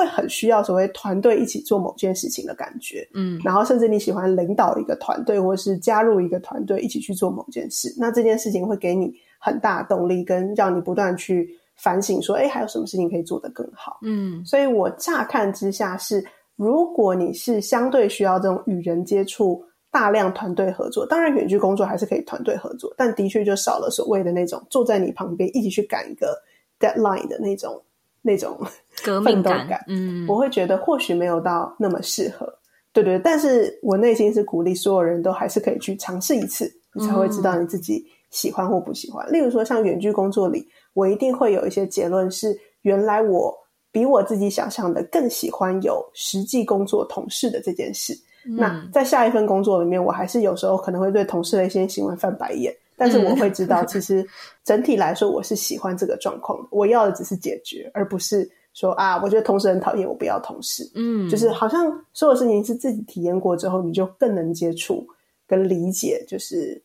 会很需要所谓团队一起做某件事情的感觉，嗯，然后甚至你喜欢领导一个团队，或是加入一个团队一起去做某件事，那这件事情会给你。很大的动力跟让你不断去反省，说，哎，还有什么事情可以做得更好？嗯，所以我乍看之下是，如果你是相对需要这种与人接触、大量团队合作，当然远距工作还是可以团队合作，但的确就少了所谓的那种坐在你旁边一起去赶一个 deadline 的那种那种革命感。感嗯，我会觉得或许没有到那么适合，对对，但是我内心是鼓励所有人都还是可以去尝试一次，你才会知道你自己。喜欢或不喜欢，例如说像远距工作里，我一定会有一些结论是，原来我比我自己想象的更喜欢有实际工作同事的这件事。嗯、那在下一份工作里面，我还是有时候可能会对同事的一些行为翻白眼，但是我会知道，其实整体来说我是喜欢这个状况的。我要的只是解决，而不是说啊，我觉得同事很讨厌，我不要同事。嗯，就是好像所有事情是自己体验过之后，你就更能接触跟理解，就是。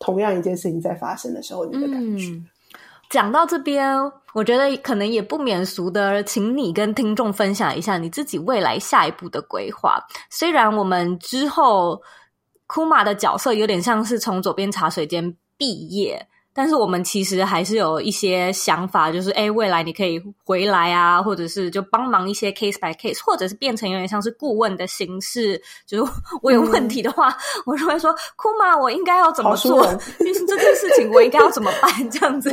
同样一件事情在发生的时候，你的感觉。嗯，讲到这边，我觉得可能也不免俗的，请你跟听众分享一下你自己未来下一步的规划。虽然我们之后，Kuma 的角色有点像是从左边茶水间毕业。但是我们其实还是有一些想法，就是诶，未来你可以回来啊，或者是就帮忙一些 case by case，或者是变成有点像是顾问的形式。就是 (laughs) 我有问题的话，嗯、(laughs) 我就会说：“Kuma，我应该要怎么做？(laughs) 就是这件事情我应该要怎么办？”这样子，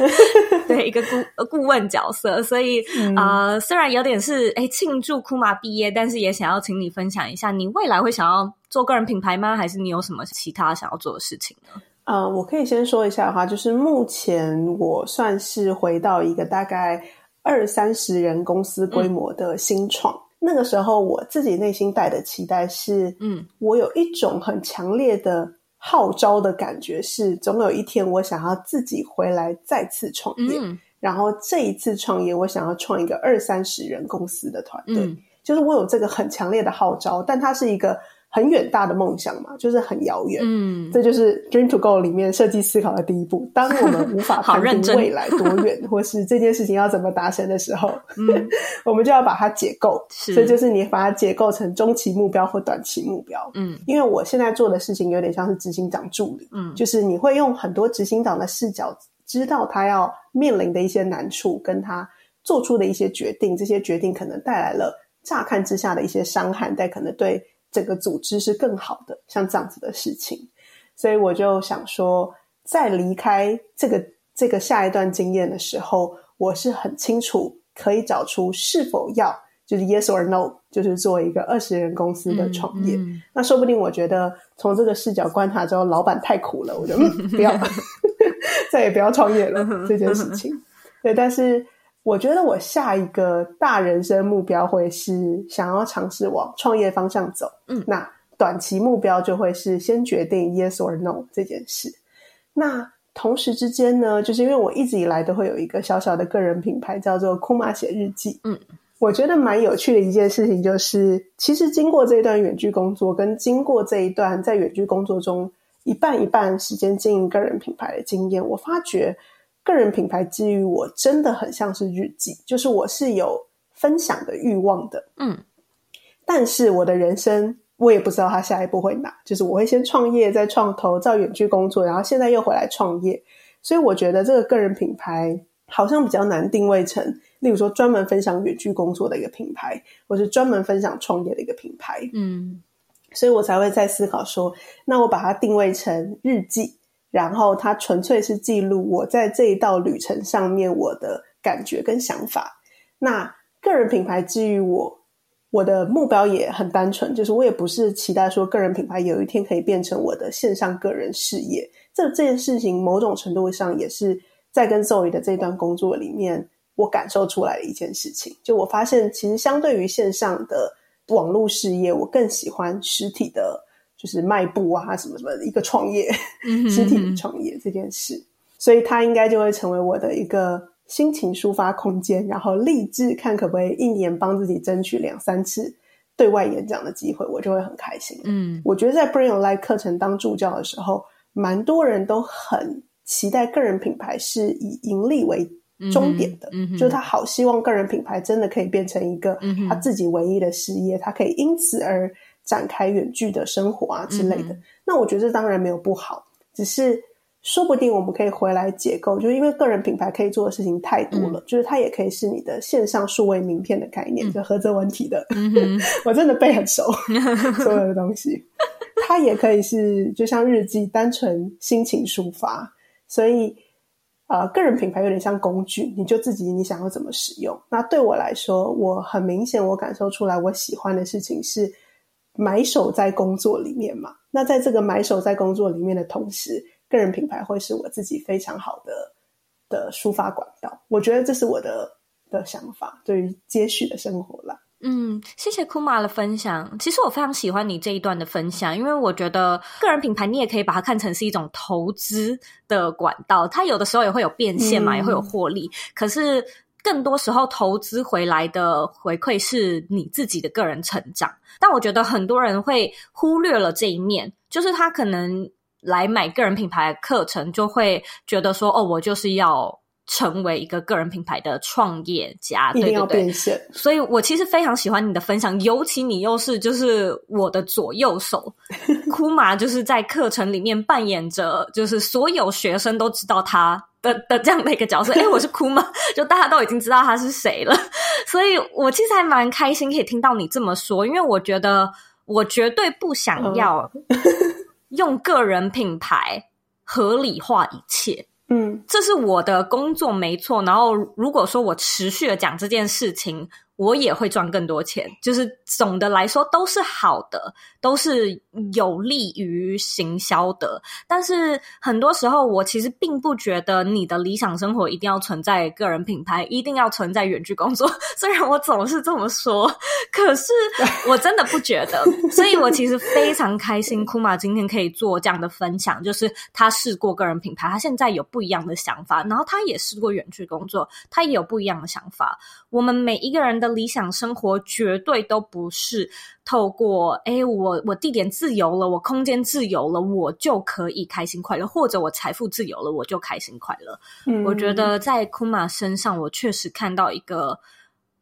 对一个顾顾问角色。所以啊、嗯呃，虽然有点是诶庆祝 Kuma 毕业，但是也想要请你分享一下，你未来会想要做个人品牌吗？还是你有什么其他想要做的事情呢？呃，我可以先说一下的话，就是目前我算是回到一个大概二三十人公司规模的新创。嗯、那个时候，我自己内心带的期待是，嗯，我有一种很强烈的号召的感觉，是总有一天我想要自己回来再次创业。嗯、然后这一次创业，我想要创一个二三十人公司的团队，嗯、就是我有这个很强烈的号召，但它是一个。很远大的梦想嘛，就是很遥远。嗯，这就是 Dream to Go 里面设计思考的第一步。当我们无法 (laughs) 判定未来多远，或是这件事情要怎么达成的时候，嗯，(laughs) 我们就要把它解构。是，这就是你把它解构成中期目标或短期目标。嗯，因为我现在做的事情有点像是执行长助理。嗯，就是你会用很多执行长的视角，知道他要面临的一些难处，跟他做出的一些决定。这些决定可能带来了乍看之下的一些伤害，但可能对。整个组织是更好的，像这样子的事情，所以我就想说，在离开这个这个下一段经验的时候，我是很清楚可以找出是否要就是 yes or no，就是做一个二十人公司的创业。嗯嗯、那说不定我觉得从这个视角观察之后，老板太苦了，我就、(laughs) 嗯、不要 (laughs) 再也不要创业了这件事情。对，但是。我觉得我下一个大人生目标会是想要尝试往创业方向走。嗯，那短期目标就会是先决定 yes or no 这件事。那同时之间呢，就是因为我一直以来都会有一个小小的个人品牌，叫做 Kuma 写日记。嗯，我觉得蛮有趣的一件事情就是，其实经过这一段远距工作，跟经过这一段在远距工作中一半一半时间经营个人品牌的经验，我发觉。个人品牌之于我真的很像是日记，就是我是有分享的欲望的，嗯，但是我的人生我也不知道他下一步会哪，就是我会先创业，再创投，再远距工作，然后现在又回来创业，所以我觉得这个个人品牌好像比较难定位成，例如说专门分享远距工作的一个品牌，或是专门分享创业的一个品牌，嗯，所以我才会在思考说，那我把它定位成日记。然后它纯粹是记录我在这一道旅程上面我的感觉跟想法。那个人品牌之于我，我的目标也很单纯，就是我也不是期待说个人品牌有一天可以变成我的线上个人事业。这这件事情某种程度上也是在跟 Zoe 的这段工作里面，我感受出来的一件事情。就我发现，其实相对于线上的网络事业，我更喜欢实体的。就是卖布啊，什么什么的一个创业，(laughs) 实体的创业这件事，所以它应该就会成为我的一个心情抒发空间，然后立志看可不可以一年帮自己争取两三次对外演讲的机会，我就会很开心。嗯，我觉得在 Bring Your Light 课程当助教的时候，蛮多人都很期待个人品牌是以盈利为终点的，嗯，就是他好希望个人品牌真的可以变成一个他自己唯一的事业，他可以因此而。展开远距的生活啊之类的，嗯、那我觉得这当然没有不好，只是说不定我们可以回来解构，就是因为个人品牌可以做的事情太多了，嗯、就是它也可以是你的线上数位名片的概念，嗯、就合泽文体的，嗯、(laughs) 我真的背很熟 (laughs) 所有的东西，它也可以是就像日记，单纯心情抒发，所以呃，个人品牌有点像工具，你就自己你想要怎么使用。那对我来说，我很明显我感受出来，我喜欢的事情是。埋首在工作里面嘛，那在这个埋首在工作里面的同时，个人品牌会是我自己非常好的的抒发管道。我觉得这是我的的想法，对于接续的生活啦。嗯，谢谢 Kuma 的分享。其实我非常喜欢你这一段的分享，因为我觉得个人品牌你也可以把它看成是一种投资的管道，它有的时候也会有变现嘛，嗯、也会有获利，可是。更多时候，投资回来的回馈是你自己的个人成长。但我觉得很多人会忽略了这一面，就是他可能来买个人品牌的课程，就会觉得说：“哦，我就是要。”成为一个个人品牌的创业家，对对对，所以我其实非常喜欢你的分享，尤其你又是就是我的左右手，(laughs) Kuma 就是在课程里面扮演着就是所有学生都知道他的的这样的一个角色。(laughs) 哎，我是 Kuma，(laughs) 就大家都已经知道他是谁了，(laughs) 所以我其实还蛮开心可以听到你这么说，因为我觉得我绝对不想要用个人品牌合理化一切。嗯，这是我的工作没错。然后，如果说我持续的讲这件事情，我也会赚更多钱，就是总的来说都是好的，都是有利于行销的。但是很多时候，我其实并不觉得你的理想生活一定要存在个人品牌，一定要存在远距工作。(laughs) 虽然我总是这么说，可是我真的不觉得。所以我其实非常开心，Kuma 今天可以做这样的分享，就是他试过个人品牌，他现在有不一样的想法，然后他也试过远距工作，他也有不一样的想法。我们每一个人的。理想生活绝对都不是透过诶，我我地点自由了，我空间自由了，我就可以开心快乐，或者我财富自由了，我就开心快乐。嗯，我觉得在 Kuma 身上，我确实看到一个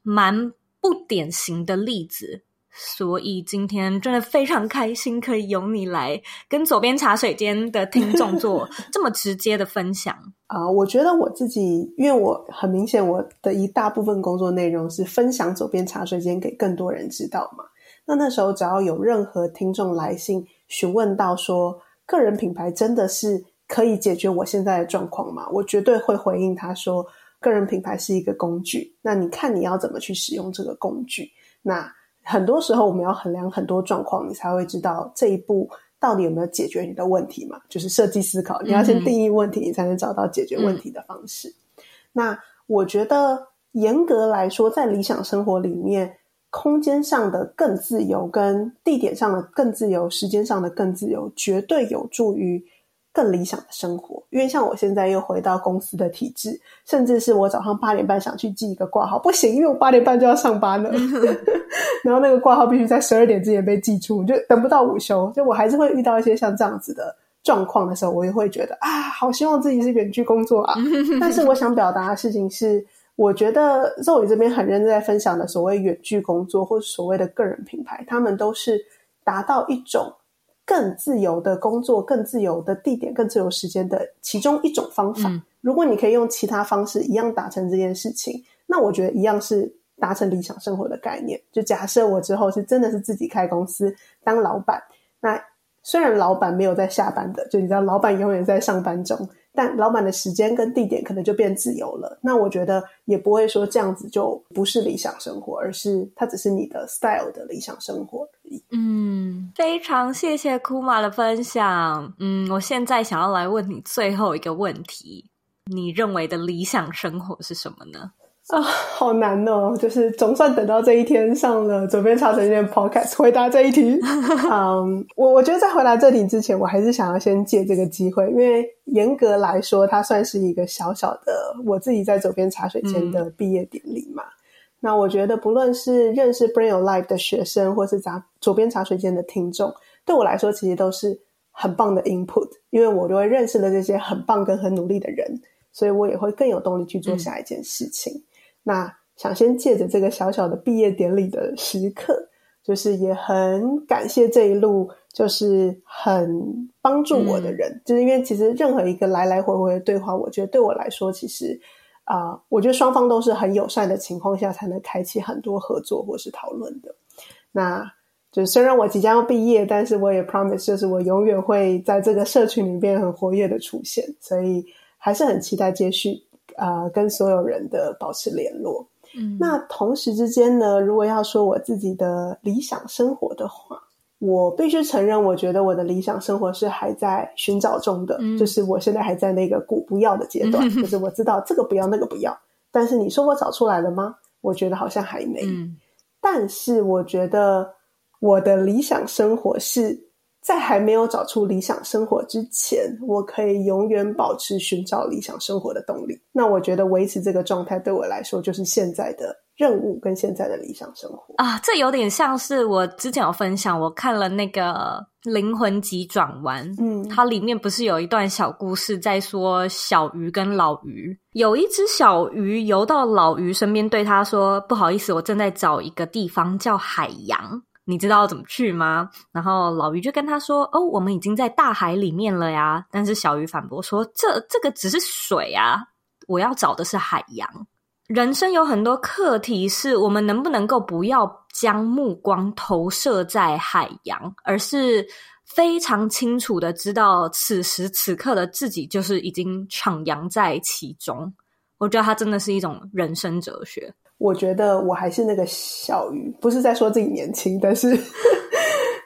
蛮不典型的例子。所以今天真的非常开心，可以由你来跟左边茶水间的听众做 (laughs) 这么直接的分享啊！uh, 我觉得我自己，因为我很明显，我的一大部分工作内容是分享左边茶水间给更多人知道嘛。那那时候，只要有任何听众来信询问到说，个人品牌真的是可以解决我现在的状况吗？我绝对会回应他说，个人品牌是一个工具，那你看你要怎么去使用这个工具？那很多时候，我们要衡量很多状况，你才会知道这一步到底有没有解决你的问题嘛？就是设计思考，你要先定义问题，你才能找到解决问题的方式。嗯、那我觉得，严格来说，在理想生活里面，空间上的更自由，跟地点上的更自由，时间上的更自由，绝对有助于。更理想的生活，因为像我现在又回到公司的体制，甚至是我早上八点半想去寄一个挂号，不行，因为我八点半就要上班了，(laughs) 然后那个挂号必须在十二点之前被寄出，就等不到午休，就我还是会遇到一些像这样子的状况的时候，我也会觉得啊，好希望自己是远距工作啊。(laughs) 但是我想表达的事情是，我觉得 Zoe 这边很认真在分享的所谓远距工作，或者所谓的个人品牌，他们都是达到一种。更自由的工作，更自由的地点，更自由时间的其中一种方法。嗯。如果你可以用其他方式一样达成这件事情，那我觉得一样是达成理想生活的概念。就假设我之后是真的是自己开公司当老板，那虽然老板没有在下班的，就你知道老板永远在上班中。但老板的时间跟地点可能就变自由了，那我觉得也不会说这样子就不是理想生活，而是它只是你的 style 的理想生活而已。嗯，非常谢谢 Kuma 的分享。嗯，我现在想要来问你最后一个问题：你认为的理想生活是什么呢？啊，好难哦！就是总算等到这一天上了左边茶水间 Podcast 回答这一题。(laughs) 嗯，我我觉得在回答这题之前，我还是想要先借这个机会，因为严格来说，它算是一个小小的我自己在左边茶水间的毕业典礼嘛。嗯、那我觉得，不论是认识 Bring Your Life 的学生，或是咱左边茶水间的听众，对我来说，其实都是很棒的 input，因为我都会认识了这些很棒跟很努力的人，所以我也会更有动力去做下一件事情。嗯那想先借着这个小小的毕业典礼的时刻，就是也很感谢这一路就是很帮助我的人，嗯、就是因为其实任何一个来来回回的对话，我觉得对我来说，其实啊、呃，我觉得双方都是很友善的情况下，才能开启很多合作或是讨论的。那就是虽然我即将要毕业，但是我也 promise，就是我永远会在这个社群里面很活跃的出现，所以还是很期待接续。呃，跟所有人的保持联络。嗯，那同时之间呢，如果要说我自己的理想生活的话，我必须承认，我觉得我的理想生活是还在寻找中的。嗯，就是我现在还在那个不不要的阶段，嗯，就是我知道这个不要，那个不要。但是你说我找出来了吗？我觉得好像还没。嗯，但是我觉得我的理想生活是。在还没有找出理想生活之前，我可以永远保持寻找理想生活的动力。那我觉得维持这个状态对我来说，就是现在的任务跟现在的理想生活啊。这有点像是我之前有分享，我看了那个《灵魂急转弯》，嗯，它里面不是有一段小故事在说小鱼跟老鱼，有一只小鱼游到老鱼身边，对他说：“不好意思，我正在找一个地方叫海洋。”你知道怎么去吗？然后老鱼就跟他说：“哦，我们已经在大海里面了呀。”但是小鱼反驳说：“这这个只是水啊，我要找的是海洋。”人生有很多课题，是我们能不能够不要将目光投射在海洋，而是非常清楚的知道此时此刻的自己就是已经徜徉在其中。我觉得它真的是一种人生哲学。我觉得我还是那个小鱼，不是在说自己年轻，但是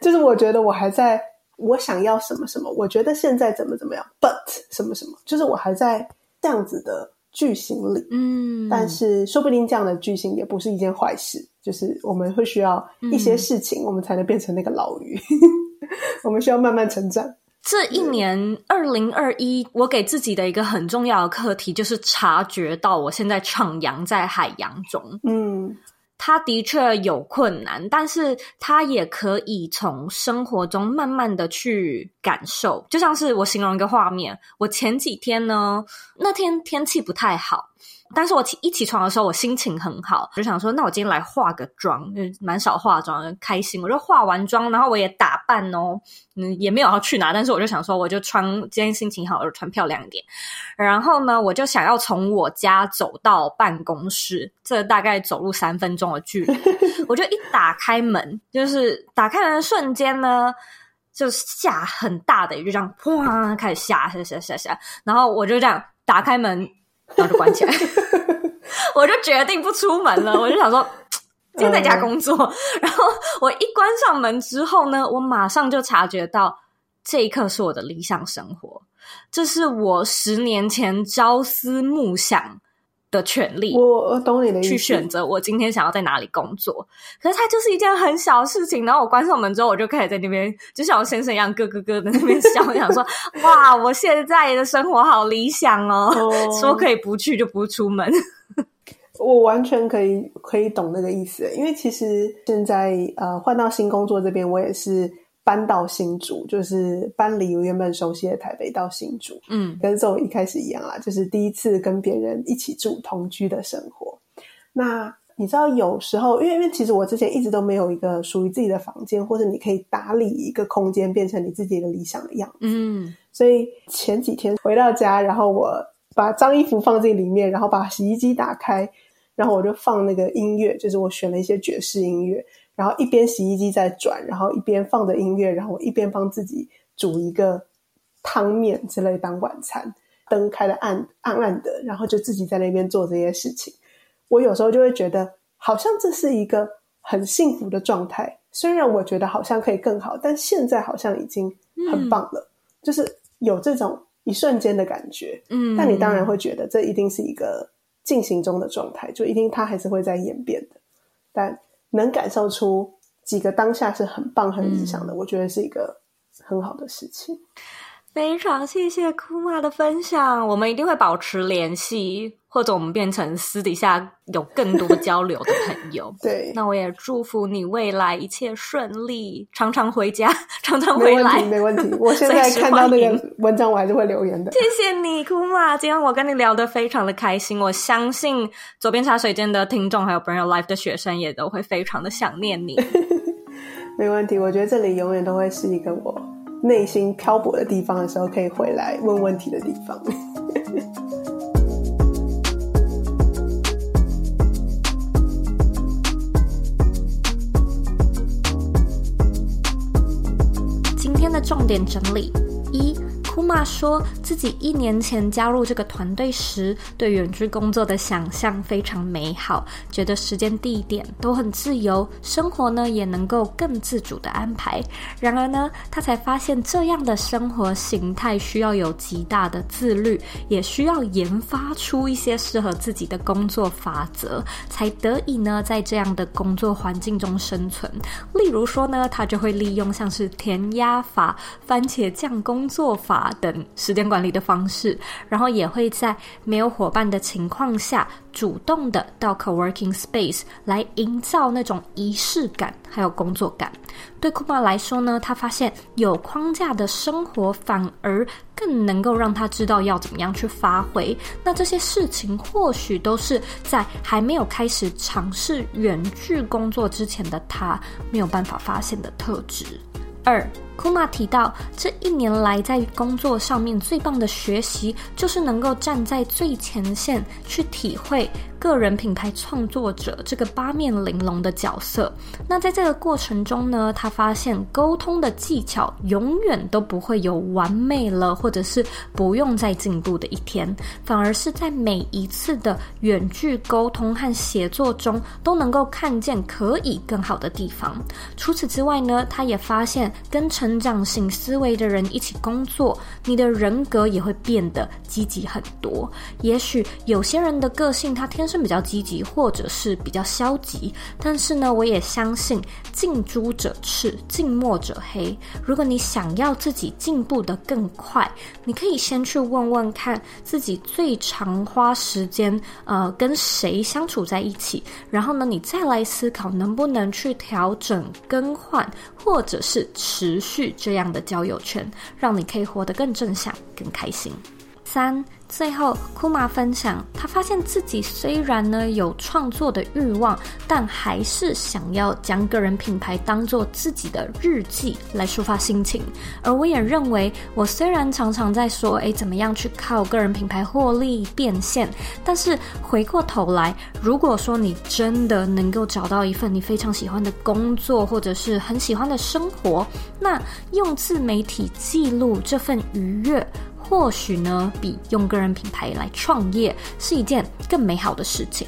就是我觉得我还在，我想要什么什么，我觉得现在怎么怎么样，but 什么什么，就是我还在这样子的句型里，嗯，但是说不定这样的句型也不是一件坏事，就是我们会需要一些事情，我们才能变成那个老鱼，嗯、(laughs) 我们需要慢慢成长。这一年二零二一，我给自己的一个很重要的课题，就是察觉到我现在徜徉在海洋中。嗯。他的确有困难，但是他也可以从生活中慢慢的去感受。就像是我形容一个画面，我前几天呢，那天天气不太好。但是我起一起床的时候，我心情很好，就想说，那我今天来化个妆，就蛮少化妆，开心。我就化完妆，然后我也打扮哦，嗯，也没有要去哪，但是我就想说，我就穿，今天心情好，我就穿漂亮一点。然后呢，我就想要从我家走到办公室，这大概走路三分钟的距离。(laughs) 我就一打开门，就是打开门的瞬间呢，就下很大的雨，就这样哗开始下下下下下，然后我就这样打开门。然后就关起来，(laughs) 我就决定不出门了。(laughs) 我就想说，今天在家工作。然后我一关上门之后呢，我马上就察觉到，这一刻是我的理想生活，这是我十年前朝思暮想的权利，我我懂你的意思，去选择我今天想要在哪里工作。可是它就是一件很小的事情。然后我关上门之后，我就开始在那边，就像我先生一样，咯咯咯的那边笑，我想说：哇，我现在的生活好理想哦！哦说可以不去就不出门。(laughs) 我完全可以可以懂那个意思，因为其实现在呃换到新工作这边，我也是。搬到新竹，就是搬离我原本熟悉的台北到新竹，嗯，跟这种一开始一样啦，就是第一次跟别人一起住同居的生活。那你知道，有时候，因为因为其实我之前一直都没有一个属于自己的房间，或者你可以打理一个空间变成你自己的理想的样子，嗯，所以前几天回到家，然后我把脏衣服放进里面，然后把洗衣机打开，然后我就放那个音乐，就是我选了一些爵士音乐。然后一边洗衣机在转，然后一边放着音乐，然后我一边帮自己煮一个汤面之类当晚餐，灯开的暗暗暗的，然后就自己在那边做这些事情。我有时候就会觉得，好像这是一个很幸福的状态。虽然我觉得好像可以更好，但现在好像已经很棒了，嗯、就是有这种一瞬间的感觉。嗯，但你当然会觉得这一定是一个进行中的状态，就一定它还是会在演变的，但。能感受出几个当下是很棒、很理想的，嗯、我觉得是一个很好的事情。非常谢谢 Kuma 的分享，我们一定会保持联系，或者我们变成私底下有更多 (laughs) 交流的朋友。对，那我也祝福你未来一切顺利，常常回家，常常回来，没问题，没问题。(laughs) 我现在看到那个文章，我还是会留言的。谢谢你，Kuma，今天我跟你聊得非常的开心，我相信左边茶水间的听众还有 Burn Your Life 的学生也都会非常的想念你。(laughs) 没问题，我觉得这里永远都会是一个我。内心漂泊的地方的时候，可以回来问问题的地方。(laughs) 今天的重点整理一。Kuma 说自己一年前加入这个团队时，对远距工作的想象非常美好，觉得时间地点都很自由，生活呢也能够更自主的安排。然而呢，他才发现这样的生活形态需要有极大的自律，也需要研发出一些适合自己的工作法则，才得以呢在这样的工作环境中生存。例如说呢，他就会利用像是填鸭法、番茄酱工作法。等时间管理的方式，然后也会在没有伙伴的情况下，主动的到 co-working space 来营造那种仪式感，还有工作感。对 Kuma 来说呢，他发现有框架的生活反而更能够让他知道要怎么样去发挥。那这些事情或许都是在还没有开始尝试远距工作之前的他没有办法发现的特质。二，Kuma 提到，这一年来在工作上面最棒的学习，就是能够站在最前线去体会个人品牌创作者这个八面玲珑的角色。那在这个过程中呢，他发现沟通的技巧永远都不会有完美了，或者是不用再进步的一天，反而是在每一次的远距沟通和协作中，都能够看见可以更好的地方。除此之外呢，他也发现跟成成长型思维的人一起工作，你的人格也会变得积极很多。也许有些人的个性他天生比较积极，或者是比较消极，但是呢，我也相信近朱者赤，近墨者黑。如果你想要自己进步得更快，你可以先去问问看自己最常花时间呃跟谁相处在一起，然后呢，你再来思考能不能去调整更换，或者是持续去这样的交友圈，让你可以活得更正向、更开心。三。最后，库玛分享，他发现自己虽然呢有创作的欲望，但还是想要将个人品牌当做自己的日记来抒发心情。而我也认为，我虽然常常在说，诶，怎么样去靠个人品牌获利变现，但是回过头来，如果说你真的能够找到一份你非常喜欢的工作，或者是很喜欢的生活，那用自媒体记录这份愉悦。或许呢，比用个人品牌来创业是一件更美好的事情。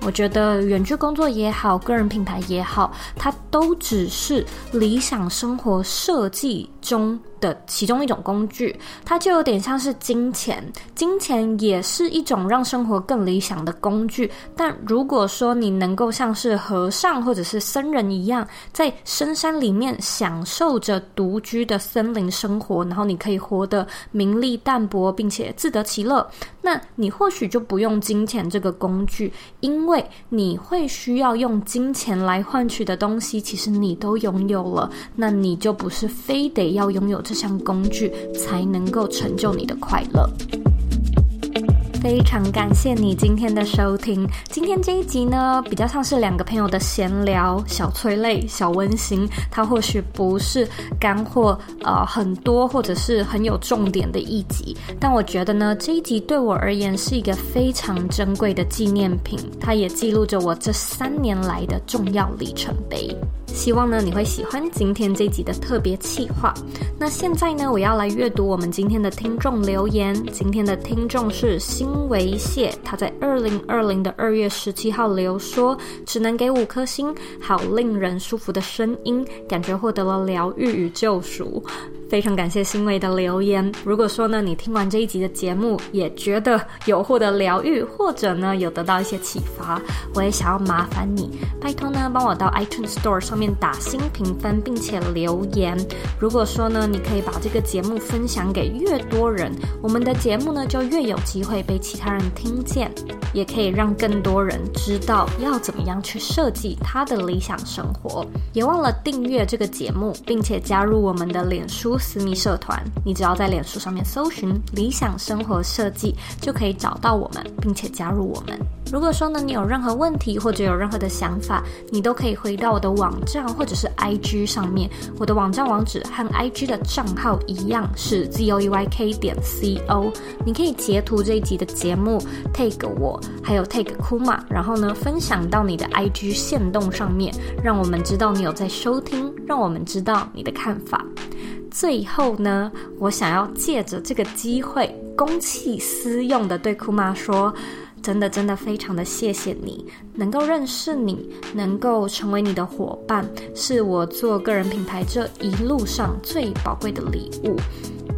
我觉得远距工作也好，个人品牌也好，它都只是理想生活设计中的其中一种工具，它就有点像是金钱，金钱也是一种让生活更理想的工具。但如果说你能够像是和尚或者是僧人一样，在深山里面享受着独居的森林生活，然后你可以活得名利淡泊，并且自得其乐，那你或许就不用金钱这个工具，因为你会需要用金钱来换取的东西，其实你都拥有了，那你就不是非得要拥有这项工具才能够成就你的快乐。非常感谢你今天的收听。今天这一集呢，比较像是两个朋友的闲聊，小催泪、小温馨。它或许不是干货，呃，很多或者是很有重点的一集，但我觉得呢，这一集对我而言是一个非常珍贵的纪念品。它也记录着我这三年来的重要里程碑。希望呢，你会喜欢今天这集的特别企划。那现在呢，我要来阅读我们今天的听众留言。今天的听众是新维谢，他在二零二零的二月十七号留说，只能给五颗星，好令人舒服的声音，感觉获得了疗愈与救赎。非常感谢新维的留言。如果说呢，你听完这一集的节目，也觉得有获得疗愈，或者呢有得到一些启发，我也想要麻烦你，拜托呢帮我到 iTunes Store 上面打新评分，并且留言。如果说呢，你可以把这个节目分享给越多人，我们的节目呢就越有机会被其他人听见，也可以让更多人知道要怎么样去设计他的理想生活。别忘了订阅这个节目，并且加入我们的脸书。私密社团，你只要在脸书上面搜寻“理想生活设计”，就可以找到我们，并且加入我们。如果说呢，你有任何问题或者有任何的想法，你都可以回到我的网站或者是 IG 上面。我的网站网址和 IG 的账号一样是 zoeyk 点 co。你可以截图这一集的节目，tag 我，还有 tag Kuma，然后呢分享到你的 IG 限动上面，让我们知道你有在收听，让我们知道你的看法。最后呢，我想要借着这个机会，公器私用的对库玛说。真的，真的非常的谢谢你，能够认识你，能够成为你的伙伴，是我做个人品牌这一路上最宝贵的礼物。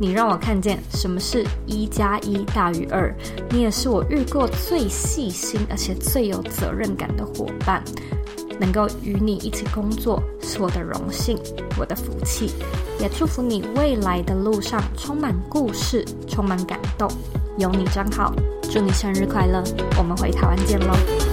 你让我看见什么是一加一大于二，你也是我遇过最细心而且最有责任感的伙伴。能够与你一起工作是我的荣幸，我的福气，也祝福你未来的路上充满故事，充满感动。有你真好，祝你生日快乐！我们回台湾见喽。